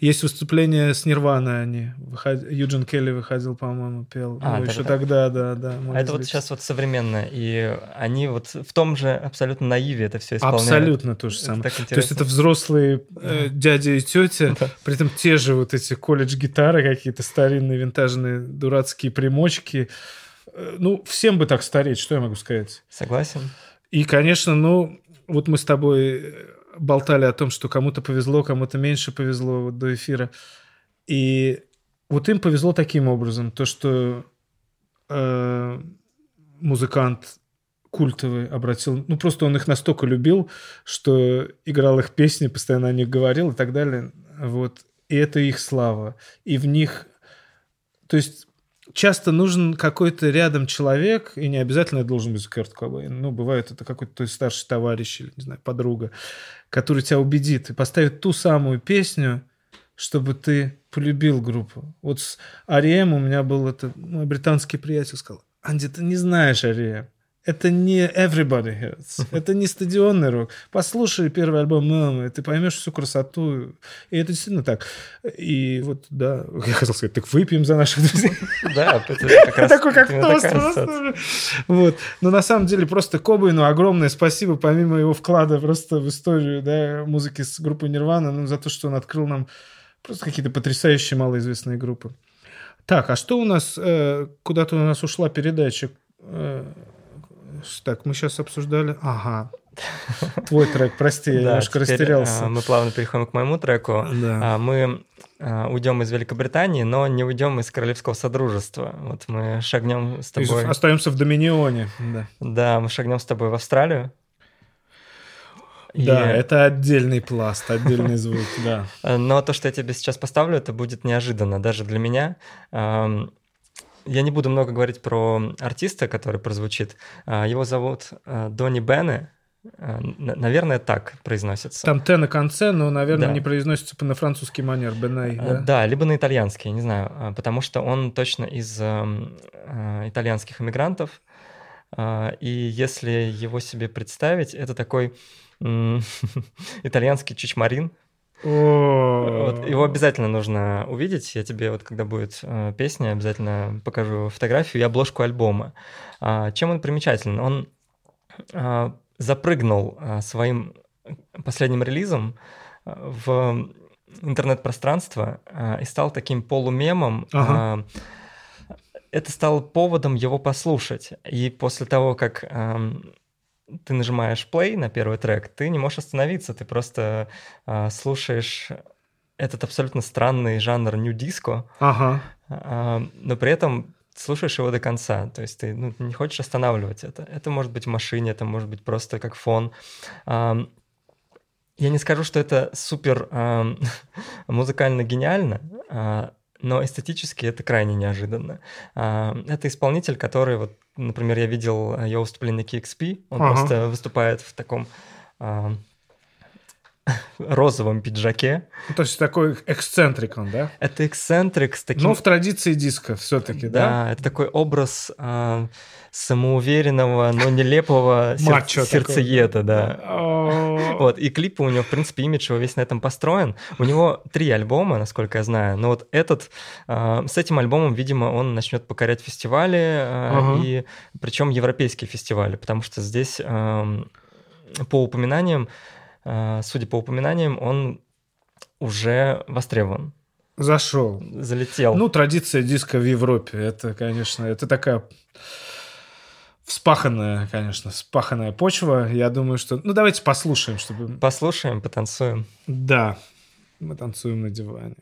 S3: Есть выступление с Нирваной они. Выход- Юджин Келли выходил, по-моему, пел.
S2: А,
S3: Ну,
S2: даже
S3: еще
S2: так?
S3: тогда, да, да.
S2: А это вот сейчас вот современное, и они вот в том же абсолютно наиве это все исполняют.
S3: Абсолютно то же самое. То есть это взрослые э, дядя и тетя, при этом те же вот эти колледж-гитары какие-то старинные, винтажные, дурацкие примочки. Э, Ну, всем бы так стареть, что я могу сказать?
S2: Согласен?
S3: И, конечно, ну, вот мы с тобой э, болтали о том, что кому-то повезло, кому-то меньше повезло вот до эфира. И вот им повезло таким образом, то, что э, музыкант культовый обратил, ну просто он их настолько любил, что играл их песни, постоянно о них говорил и так далее. Вот. И это их слава. И в них... То есть часто нужен какой-то рядом человек, и не обязательно должен быть Курт Кобейн. Ну, бывает это какой-то твой старший товарищ или, не знаю, подруга, который тебя убедит и поставит ту самую песню, чтобы ты полюбил группу. Вот с Арием у меня был это мой британский приятель сказал, Анди, ты не знаешь Арием. Это не Everybody Hurts. Это не стадионный рок. Послушай первый альбом Мелмы, ты поймешь всю красоту. И это действительно так. И вот, да, я хотел сказать, так выпьем за наших друзей.
S2: Да,
S3: Такой, как тост просто. Вот. Но на самом деле просто Кобейну огромное спасибо, помимо его вклада просто в историю да, музыки с группой Нирвана, ну, за то, что он открыл нам просто какие-то потрясающие малоизвестные группы. Так, а что у нас, э, куда-то у нас ушла передача? Э, так, мы сейчас обсуждали... Ага. Твой трек, прости, я немножко растерялся.
S2: а, Мы плавно переходим к моему треку. А, Мы а, уйдем из Великобритании, но не уйдем из Королевского Содружества. Вот мы шагнем с тобой...
S3: Остаемся в Доминионе. Да.
S2: Мы шагнем с тобой в Австралию. И,
S3: Да, это отдельный пласт, отдельный звук, да.
S2: э, Но то, что я тебе сейчас поставлю, это будет неожиданно даже для меня. Я не буду много говорить про артиста, который прозвучит. А, Его зовут э, Донни Бенне. Н- Наверное, так произносится.
S3: Там Т на конце, но, наверное,
S2: Да.
S3: не произносится на французский манер. Беней,
S2: Э,
S3: да?
S2: Да, либо на итальянский, не знаю, а, потому что он точно из итальянских иммигрантов. А, И если его себе представить, это такой итальянский чичмарин. Вот, его обязательно нужно увидеть. Я тебе вот, когда будет э, песня, обязательно покажу фотографию и обложку альбома. А, чем он примечателен? Он а, запрыгнул а, своим последним релизом а, в интернет-пространство а, и стал таким полумемом.
S3: Ага.
S2: А, это стало поводом его послушать. И после того, как ты нажимаешь play на первый трек, ты не можешь остановиться, ты просто а, слушаешь этот абсолютно странный жанр нью-диско,
S3: Ага.
S2: а, но при этом слушаешь его до конца, то есть ты ну, не хочешь останавливать это. Это может быть в машине, это может быть просто как фон. Ам, Я не скажу, что это супер ам, музыкально гениально, а, но эстетически это крайне неожиданно. А, Это исполнитель, который, вот, например, я видел его выступление на KXP, он
S3: Ага.
S2: просто выступает в таком ам, розовом пиджаке.
S3: Ну, то есть такой эксцентрик он, да?
S2: Это эксцентрик с таким...
S3: Но в традиции диска все-таки, да?
S2: Да, это такой образ а, самоуверенного, но нелепого сер-
S3: Мачо такого.
S2: сердцееда, да. Вот, и клип у него, в принципе, имидж его весь на этом построен. У него три альбома, насколько я знаю, но вот этот, а, с этим альбомом, видимо, он начнет покорять фестивали, а, и причем европейские фестивали, потому что здесь, по упоминаниям, а, судя по упоминаниям, он уже востребован,
S3: Зашел.
S2: залетел.
S3: Ну, традиция диска в Европе, это, конечно, это такая вспаханная, конечно, вспаханная почва. Я думаю, что... Ну, давайте послушаем, чтобы...
S2: Послушаем, потанцуем.
S3: Да, мы танцуем на диване.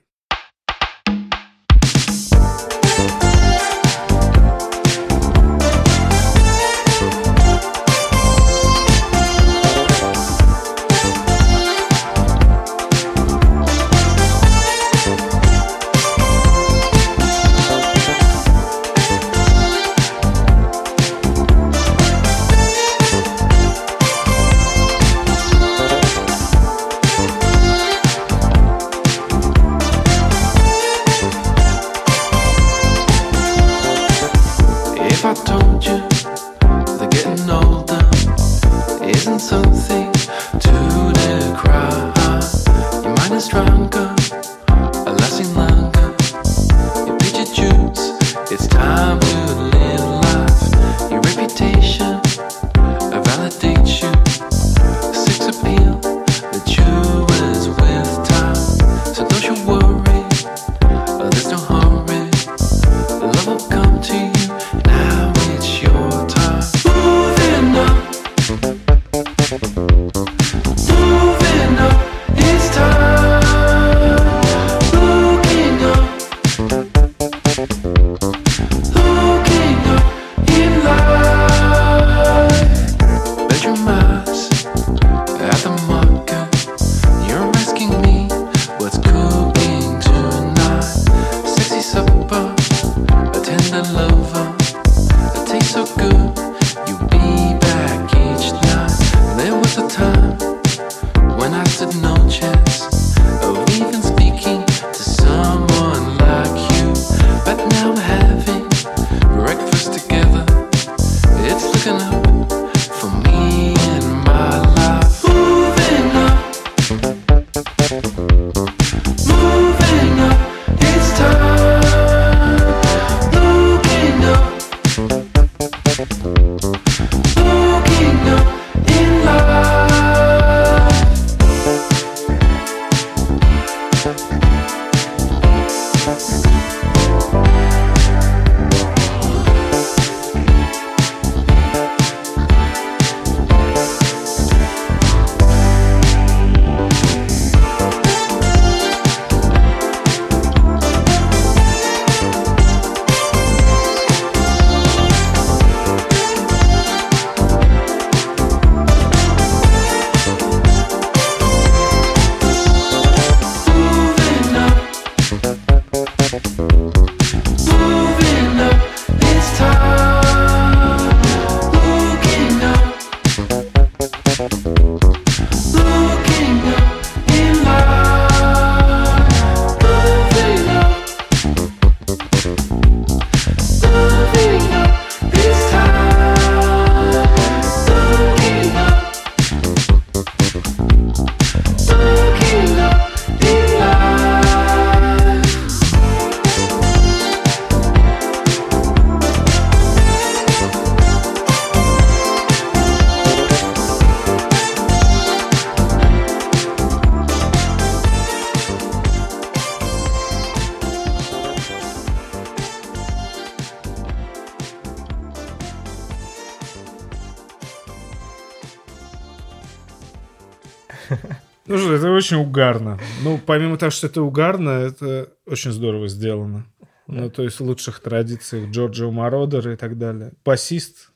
S3: Очень угарно. Ну, помимо того, что это угарно, это очень здорово сделано. Ну, то есть в лучших традициях Джорджио Мородер и так далее. Басист.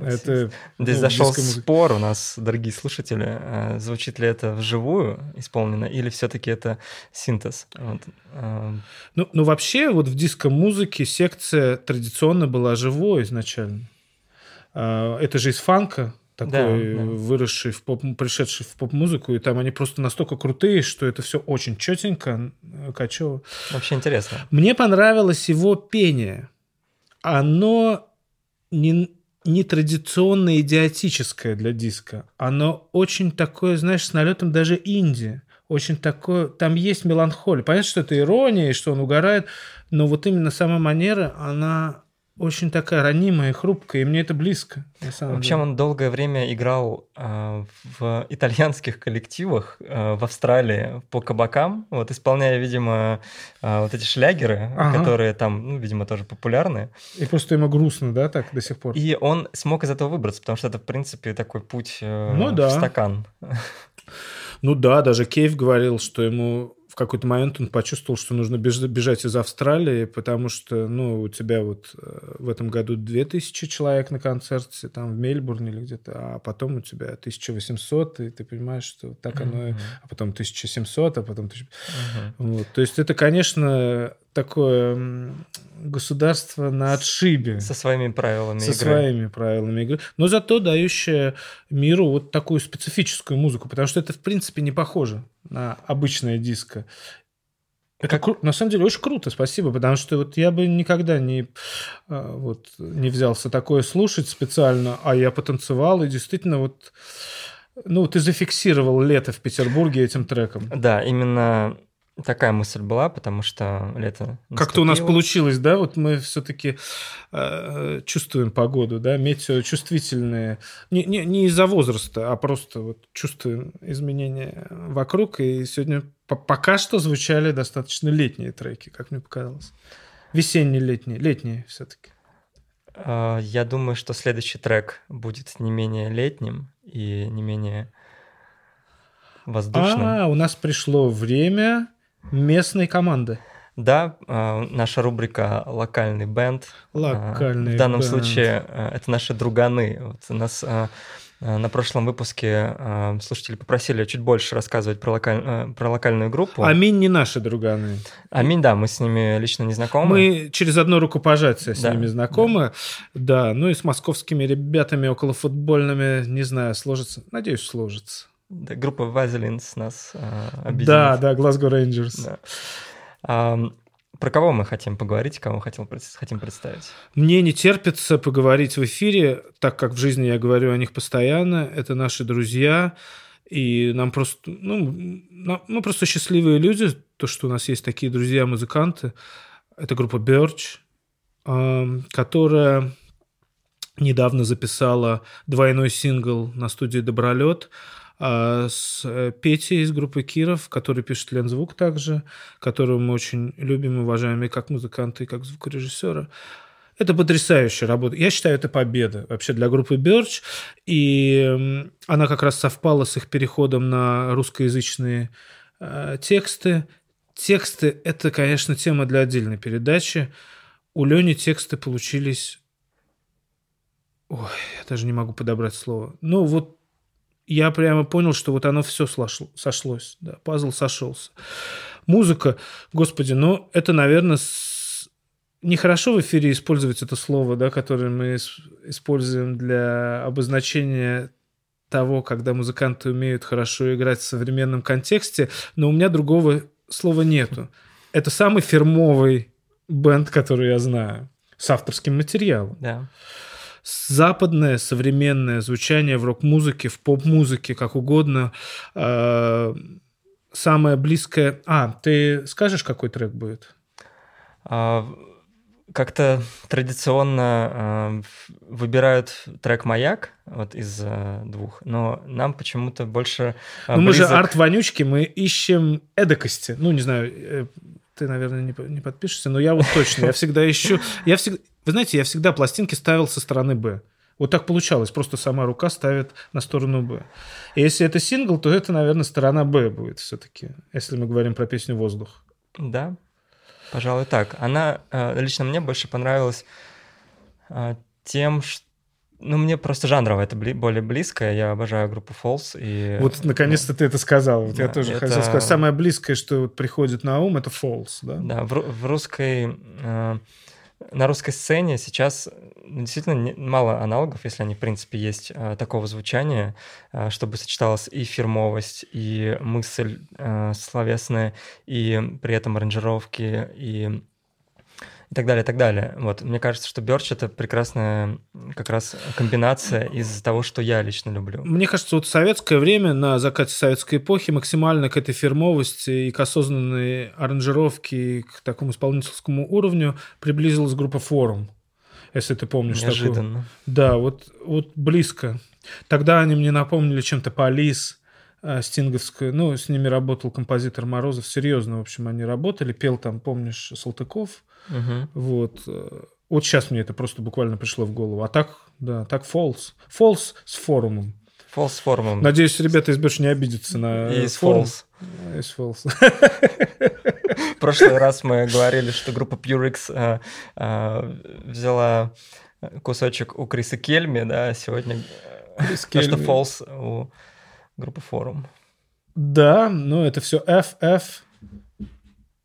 S3: Это
S2: Здесь
S3: ну,
S2: зашел
S3: диско музыка.
S2: спор у нас, дорогие слушатели, э, звучит ли это вживую исполнено или все-таки это синтез. Вот, э,
S3: Ну, ну, вообще, вот в диско-музыке секция традиционно была живой изначально. А, Это же из фанка, такой
S2: Да, да.
S3: выросший в поп, пришедший в поп-музыку, и там они просто настолько крутые, что это все очень четенько, качево.
S2: Вообще интересно.
S3: Мне понравилось его пение. Оно не, не традиционно идиотическое для диска. Оно очень такое, знаешь, с налетом даже инди. Очень такое... Там есть меланхолия. Понятно, что это ирония, и что он угорает, но вот именно сама манера, она очень такая ранимая и хрупкая, и мне это близко. На самом
S2: Вообще
S3: деле.
S2: он долгое время играл э, в итальянских коллективах э, в Австралии по кабакам, вот исполняя, видимо, э, вот эти шлягеры,
S3: Ага.
S2: которые там, ну, видимо, тоже популярны.
S3: И просто ему грустно, да, так до сих пор?
S2: И он смог из этого выбраться, потому что это, в принципе, такой путь э,
S3: Ну
S2: в
S3: да.
S2: стакан.
S3: Ну да, даже Кейв говорил, что ему в какой-то момент он почувствовал, что нужно беж- бежать из Австралии, потому что, ну, у тебя вот э, в этом году 2000 человек на концерте, там в Мельбурне или где-то, а потом у тебя 1800, и ты понимаешь, что так оно, и- а потом 1700, а потом... 1000.
S2: Мгм.
S3: Вот. То есть это, конечно, такое государство на отшибе
S2: Со своими правилами
S3: со
S2: игры.
S3: своими правилами игры, но зато дающая миру вот такую специфическую музыку, потому что это, в принципе, не похоже на обычное диско. Это кру- на самом деле очень круто, спасибо, потому что вот я бы никогда не, а, вот, не взялся такое слушать специально, а я потанцевал, и действительно вот, ну, ты зафиксировал лето в Петербурге этим треком.
S2: Да, именно такая мысль была, потому что лето
S3: Как-то у нас получилось, да, вот мы все-таки чувствуем погоду, да, метеочувствительные, не, не, не из-за возраста, а просто вот чувствуем изменения вокруг, и сегодня по- пока что звучали достаточно летние треки, как мне показалось. Весенние-летние, летние все-таки.
S2: А, Я думаю, что следующий трек будет не менее летним и не менее воздушным.
S3: А, у нас пришло время местной команды.
S2: Да, а, наша рубрика «Локальный бенд». А,
S3: Локальный
S2: В данном
S3: бенд.
S2: случае а, это наши друганы. Вот у нас на прошлом выпуске слушатели попросили чуть больше рассказывать про, локаль- про локальную группу.
S3: Аминь не наши друганы.
S2: Аминь, да, мы с ними лично не знакомы.
S3: Мы через одно рукопожатие с
S2: Да,
S3: ними знакомы. Да. ну и с московскими ребятами околофутбольными, не знаю, сложится. Надеюсь, сложится.
S2: Да, группа Vaselines нас а,
S3: Да,
S2: объединит.
S3: да, Glasgow Rangers.
S2: Да. Ам, Про кого мы хотим поговорить, кого хотел, пред- хотим представить?
S3: Мне не терпится поговорить в эфире, так как в жизни я говорю о них постоянно. Это наши друзья, и нам просто, ну, мы просто счастливые люди, то, что у нас есть такие друзья-музыканты. Это группа Birch, которая недавно записала двойной сингл на студии «Добролет» а, с э, Петей из группы Киров, который пишет Лензвук также, которого мы очень любим и уважаем и как музыканта, и как звукорежиссера. Это потрясающая работа. Я считаю, это победа вообще для группы Birch. И она как раз совпала с их переходом на русскоязычные э, тексты. Тексты – это, конечно, тема для отдельной передачи. У Лени тексты получились... Ой, я даже не могу подобрать слово. Ну, вот я прямо понял, что вот оно все сошлось. Да, пазл сошелся. Музыка, господи, ну, это, наверное, с- нехорошо в эфире использовать это слово, да, которое мы ис- используем для обозначения того, когда музыканты умеют хорошо играть в современном контексте, но у меня другого слова нету. Это самый фирмовый бенд, который я знаю, с авторским материалом
S2: Да.
S3: Западное современное звучание в рок-музыке, в поп-музыке, как угодно. Э, Самое близкое... А, ты скажешь, какой трек будет?
S2: А, Как-то традиционно а, в- выбирают трек «Маяк» вот из а, двух, но нам почему-то больше а,
S3: ну, мы же
S2: близок-
S3: арт-вонючки, мы ищем эдакости. Ну, не знаю, э, ты, наверное, не, не подпишешься, но я вот точно, я всегда ищу... Я всегда... Вы знаете, я всегда пластинки ставил со стороны «Б». Вот так получалось, просто сама рука ставит на сторону Б. И если это сингл, то это, наверное, сторона Б будет все-таки, если мы говорим про песню «Воздух».
S2: Да, пожалуй, так. Она э, лично мне больше понравилась э, тем, что ну, мне просто жанрово это бли- более близко. Я обожаю группу Falls. И,
S3: Вот, наконец-то ты это сказал. Вот я
S2: да,
S3: тоже
S2: это-
S3: хотел сказать. Самое близкое, что вот приходит на ум, это Falls, да?
S2: Да, в, в русской... э, на русской сцене сейчас действительно не- мало аналогов, если они, в принципе, есть э, такого звучания, э, чтобы сочеталась и фирмовость, и мысль э, словесная, и при этом аранжировки, и и так далее, и так далее. Вот, мне кажется, что Бёрч — это прекрасная как раз комбинация из того, что я лично люблю.
S3: Мне кажется, вот в советское время, на закате советской эпохи, максимально к этой фирмовости и к осознанной аранжировке, и к такому исполнительскому уровню приблизилась группа «Форум». Если ты помнишь такую.
S2: Неожиданно.
S3: Да, вот, вот близко. Тогда они мне напомнили чем-то Полис, э, Стинговскую. Ну, с ними работал композитор Морозов. Серьезно, в общем, они работали. Пел там, помнишь, Салтыков.
S2: Мгм.
S3: Вот. э, Вот сейчас мне это просто буквально пришло в голову. А так, да, так Falls. Falls с форумом.
S2: False с форумом.
S3: Надеюсь, ребята из Бэш не обидятся на
S2: И
S3: э,
S2: с
S3: форум.
S2: False.
S3: А, Из Falls.
S2: В прошлый раз мы говорили, что группа Purex э, э, взяла кусочек у Криса Кельми, да, сегодня э,
S3: Крис
S2: то, что
S3: Кельми.
S2: False у группы Форум.
S3: Да, но это все F, F,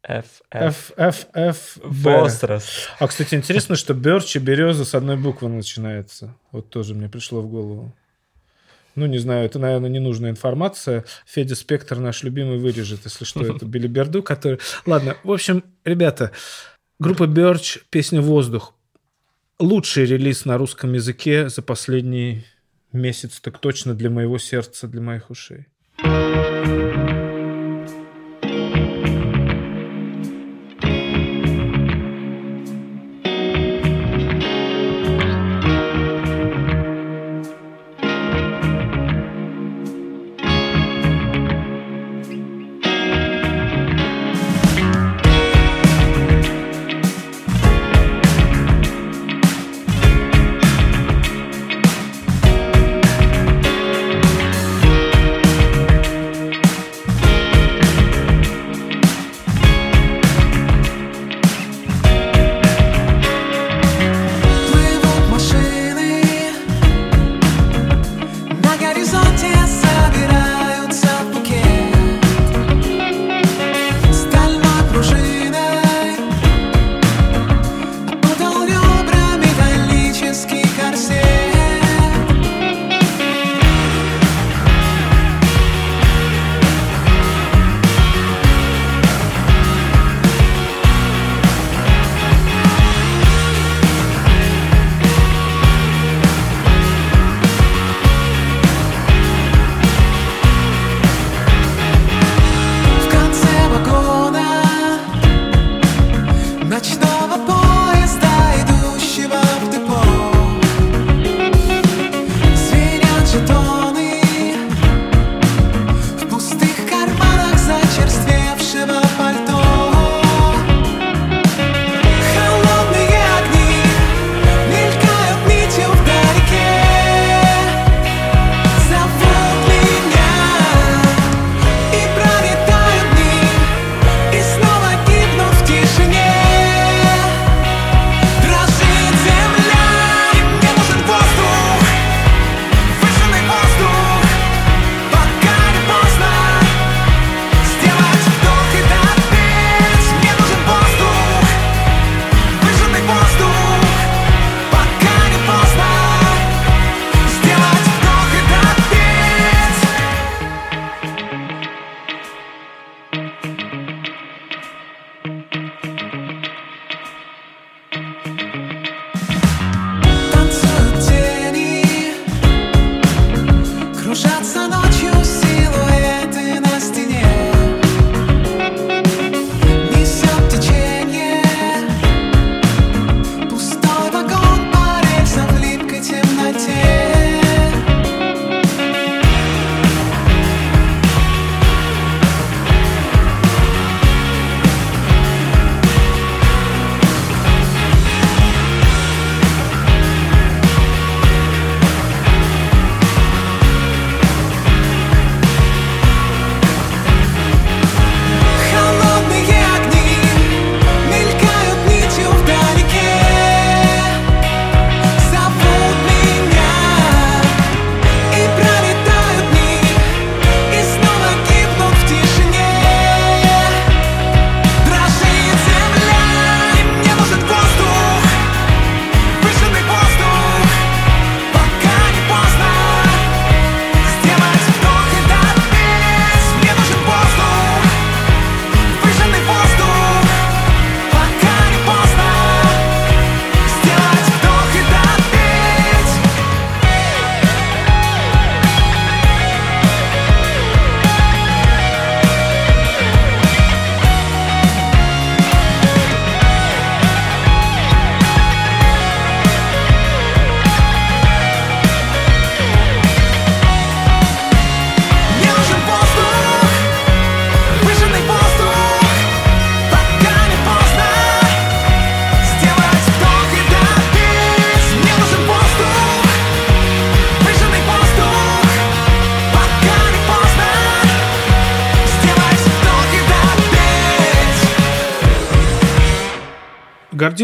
S2: F, F.
S3: F, F, F, B.
S2: Возраст.
S3: А, кстати, интересно, что Берч и Береза с одной буквы начинается. Вот тоже мне пришло в голову. Ну, не знаю, это, наверное, ненужная информация. Федя Спектр, наш любимый, вырежет, если что, это Билли Берду, который... Ладно, в общем, ребята, группа Берч, песня «Воздух». Лучший релиз на русском языке за последний месяц, так точно для моего сердца, для моих ушей.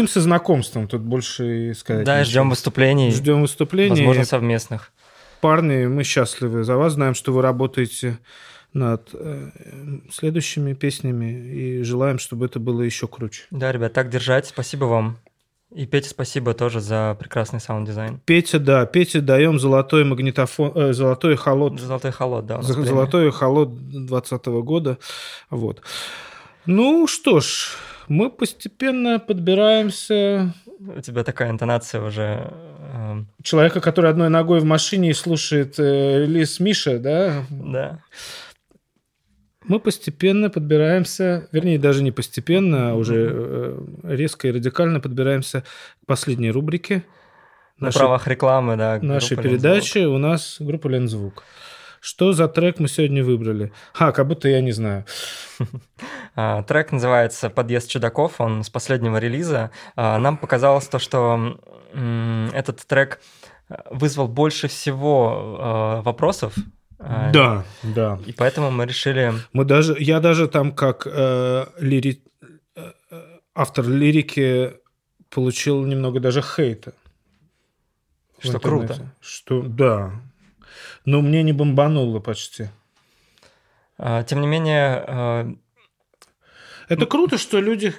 S3: Гордимся знакомством, тут больше сказать.
S2: Да, ждем выступлений,
S3: Ждем выступлений.
S2: возможно, совместных.
S3: Парни, мы счастливы за вас, знаем, что вы работаете над э, следующими песнями и желаем, чтобы это было еще круче.
S2: Да, ребят, так держать. Спасибо вам. И Пете спасибо тоже за прекрасный саунд-дизайн.
S3: Петя, да, Пете даем золотой магнитофон, э, золотой холод,
S2: Золотой холод, да.
S3: золотой холод 2020 года. Вот. Ну что ж, мы постепенно подбираемся
S2: У тебя такая интонация уже. эм,
S3: человека, который одной ногой в машине и слушает э, релиз Миша, да,
S2: да.
S3: мы постепенно подбираемся, вернее, даже не постепенно, а уже э, резко и радикально подбираемся к последней рубрике
S2: На
S3: нашей,
S2: правах рекламы, да.
S3: нашей передачи. У нас группа Лензвук. Что за трек мы сегодня выбрали? А, как будто я не знаю.
S2: А, Трек называется «Подъезд чудаков», он с последнего релиза. А, Нам показалось то, что этот трек э, вызвал больше всего э, вопросов. а,
S3: Да, да.
S2: И поэтому мы решили...
S3: Мы даже, я даже там как э, лири- э, автор лирики получил немного даже хейта.
S2: Что круто.
S3: Что, да. Но мне не бомбануло почти.
S2: а, Тем не менее, э,
S3: Это круто, что люди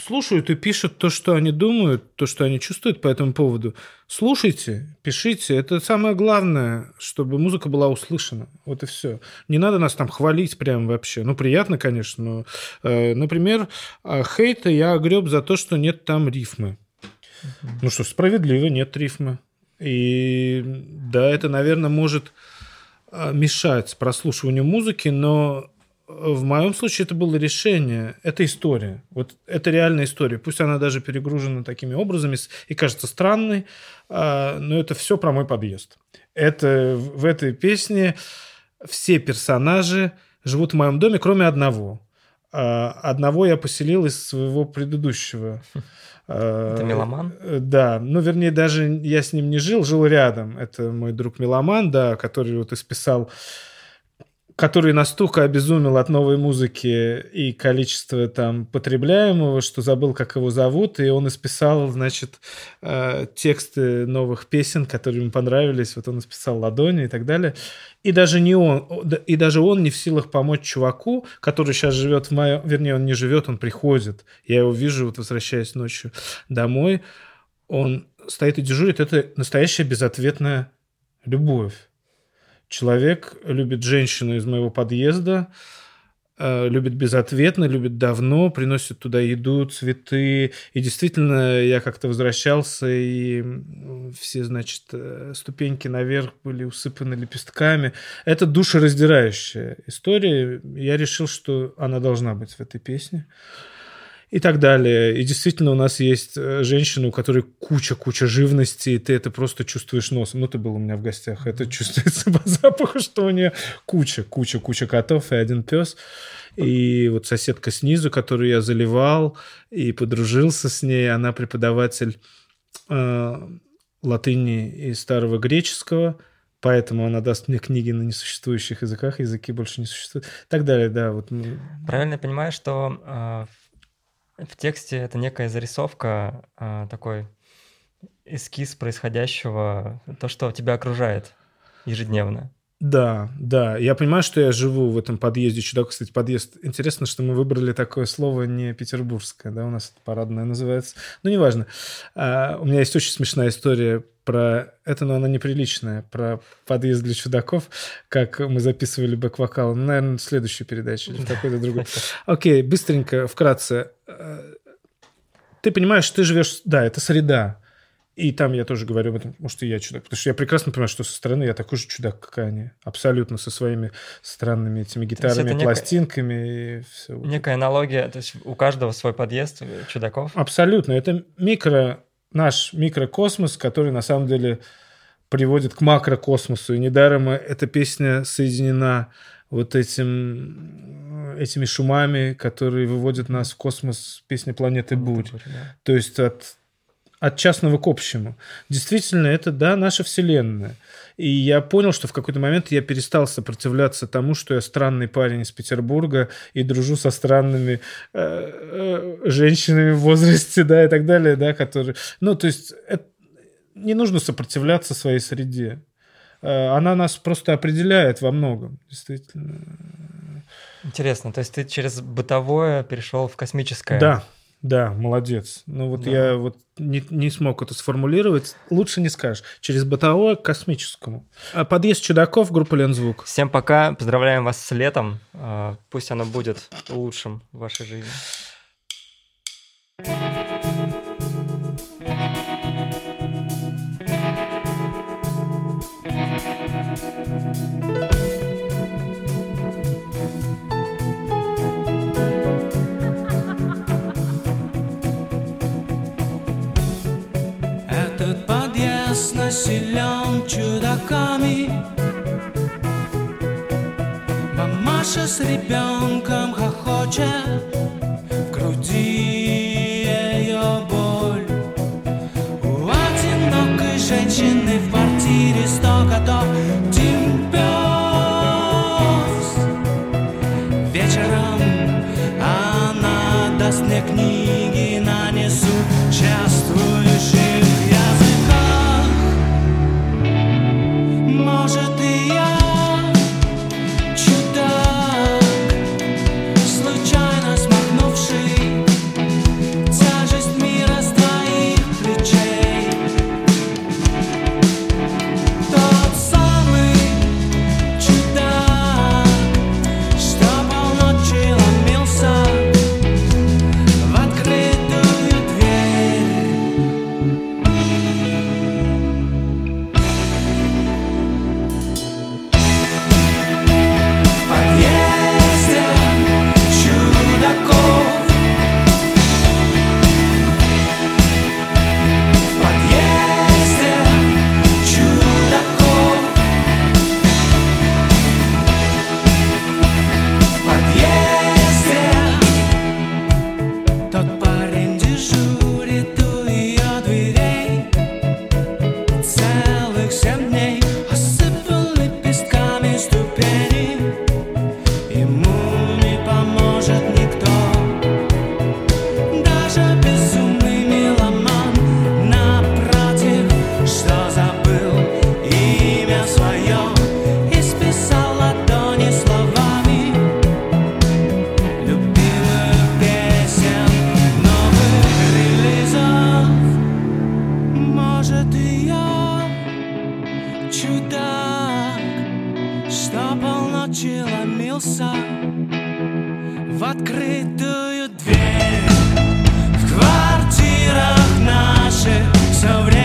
S3: слушают и пишут то, что они думают, то, что они чувствуют по этому поводу. Слушайте, пишите. Это самое главное, чтобы музыка была услышана. Вот и все. Не надо нас там хвалить прям вообще. Ну, приятно, конечно, но, э, например, э, хейта я греб за то, что нет там рифмы. Ну что, справедливо, нет рифмы. И да, это, наверное, может а, мешать прослушиванию музыки, но в моем случае это было решение. Это история. Вот это реальная история. Пусть она даже перегружена такими образами и кажется странной, а, но это все про мой подъезд. Это в в этой песне все персонажи живут в моем доме, кроме одного. А, Одного я поселил из своего предыдущего.
S2: Это меломан?
S3: Э, Да, ну, вернее, даже я с ним не жил, жил рядом. Это мой друг Меломан, да, который вот исписал который настолько обезумел от новой музыки и количества там потребляемого, что забыл, как его зовут, и он исписал, значит, э, тексты новых песен, которые ему понравились, вот он исписал «Ладони» и так далее. И даже не он, и даже он не в силах помочь чуваку, который сейчас живет в моем, вернее, он не живет, он приходит. Я его вижу, вот возвращаясь ночью домой, он стоит и дежурит. Это настоящая безответная любовь. Человек любит женщину из моего подъезда, э, любит безответно, любит давно, приносит туда еду, цветы. И действительно, я как-то возвращался, и все, значит, э, ступеньки наверх были усыпаны лепестками. Это душераздирающая история. Я решил, что она должна быть в этой песне и так далее. И действительно у нас есть э, женщина, у которой куча-куча живности, и ты это просто чувствуешь носом. Ну, ты был у меня в гостях, это чувствуется по запаху, что у нее куча-куча-куча котов и один пес. И вот соседка снизу, которую я заливал и подружился с ней, она преподаватель э, латыни и старого греческого, поэтому она даст мне книги на несуществующих языках, языки больше не существуют, и так далее, да. Вот
S2: Правильно я понимаю, что э, в тексте это некая зарисовка, э, такой эскиз происходящего, то, что тебя окружает ежедневно.
S3: Да, да. Я понимаю, что я живу в этом подъезде чудак. Кстати, подъезд. Интересно, что мы выбрали такое слово не петербургское, да, у нас это парадное называется. Ну, неважно. А, у меня есть очень смешная история про это, но она неприличная, про подъезд для чудаков, как мы записывали бэк-вокал. Ну, наверное, в следующей передаче или в какой-то другой. Окей, быстренько, вкратце. Э, Ты понимаешь, ты живешь... Да, это среда. И там я тоже говорю об этом, потому что я чудак. Потому что я прекрасно понимаю, что со стороны я такой же чудак, как и они. Абсолютно со своими странными этими гитарами,
S2: некая-
S3: пластинками и все.
S2: Некая аналогия, то есть у каждого свой подъезд э, чудаков.
S3: Абсолютно. Это микро, наш микрокосмос, который на самом деле приводит к макрокосмосу. И недаром эта песня соединена вот этим, этими шумами, которые выводят нас в космос, песня «Планеты бурь».
S2: Да.
S3: То есть от, от частного к общему. Действительно, это, да, наша вселенная. И я понял, что в какой-то момент я перестал сопротивляться тому, что я странный парень из Петербурга и дружу со странными э, э, женщинами в возрасте, да, и так далее, да, которые... Ну, то есть это- не нужно сопротивляться своей среде. Э, Она нас просто определяет во многом, действительно.
S2: Интересно, то есть ты через бытовое перешел в космическое?
S3: Да, да, молодец. Ну вот
S2: Да.
S3: я вот не, не смог это сформулировать. Лучше не скажешь. Через бытовое к космическому. А Подъезд чудаков, группа Лензвук.
S2: Всем пока, поздравляем вас с летом. А, Пусть оно будет лучшим в вашей жизни.
S8: Ребенком хохочет может и я чудак, что полночи ломился в открытую дверь в квартирах наших все время.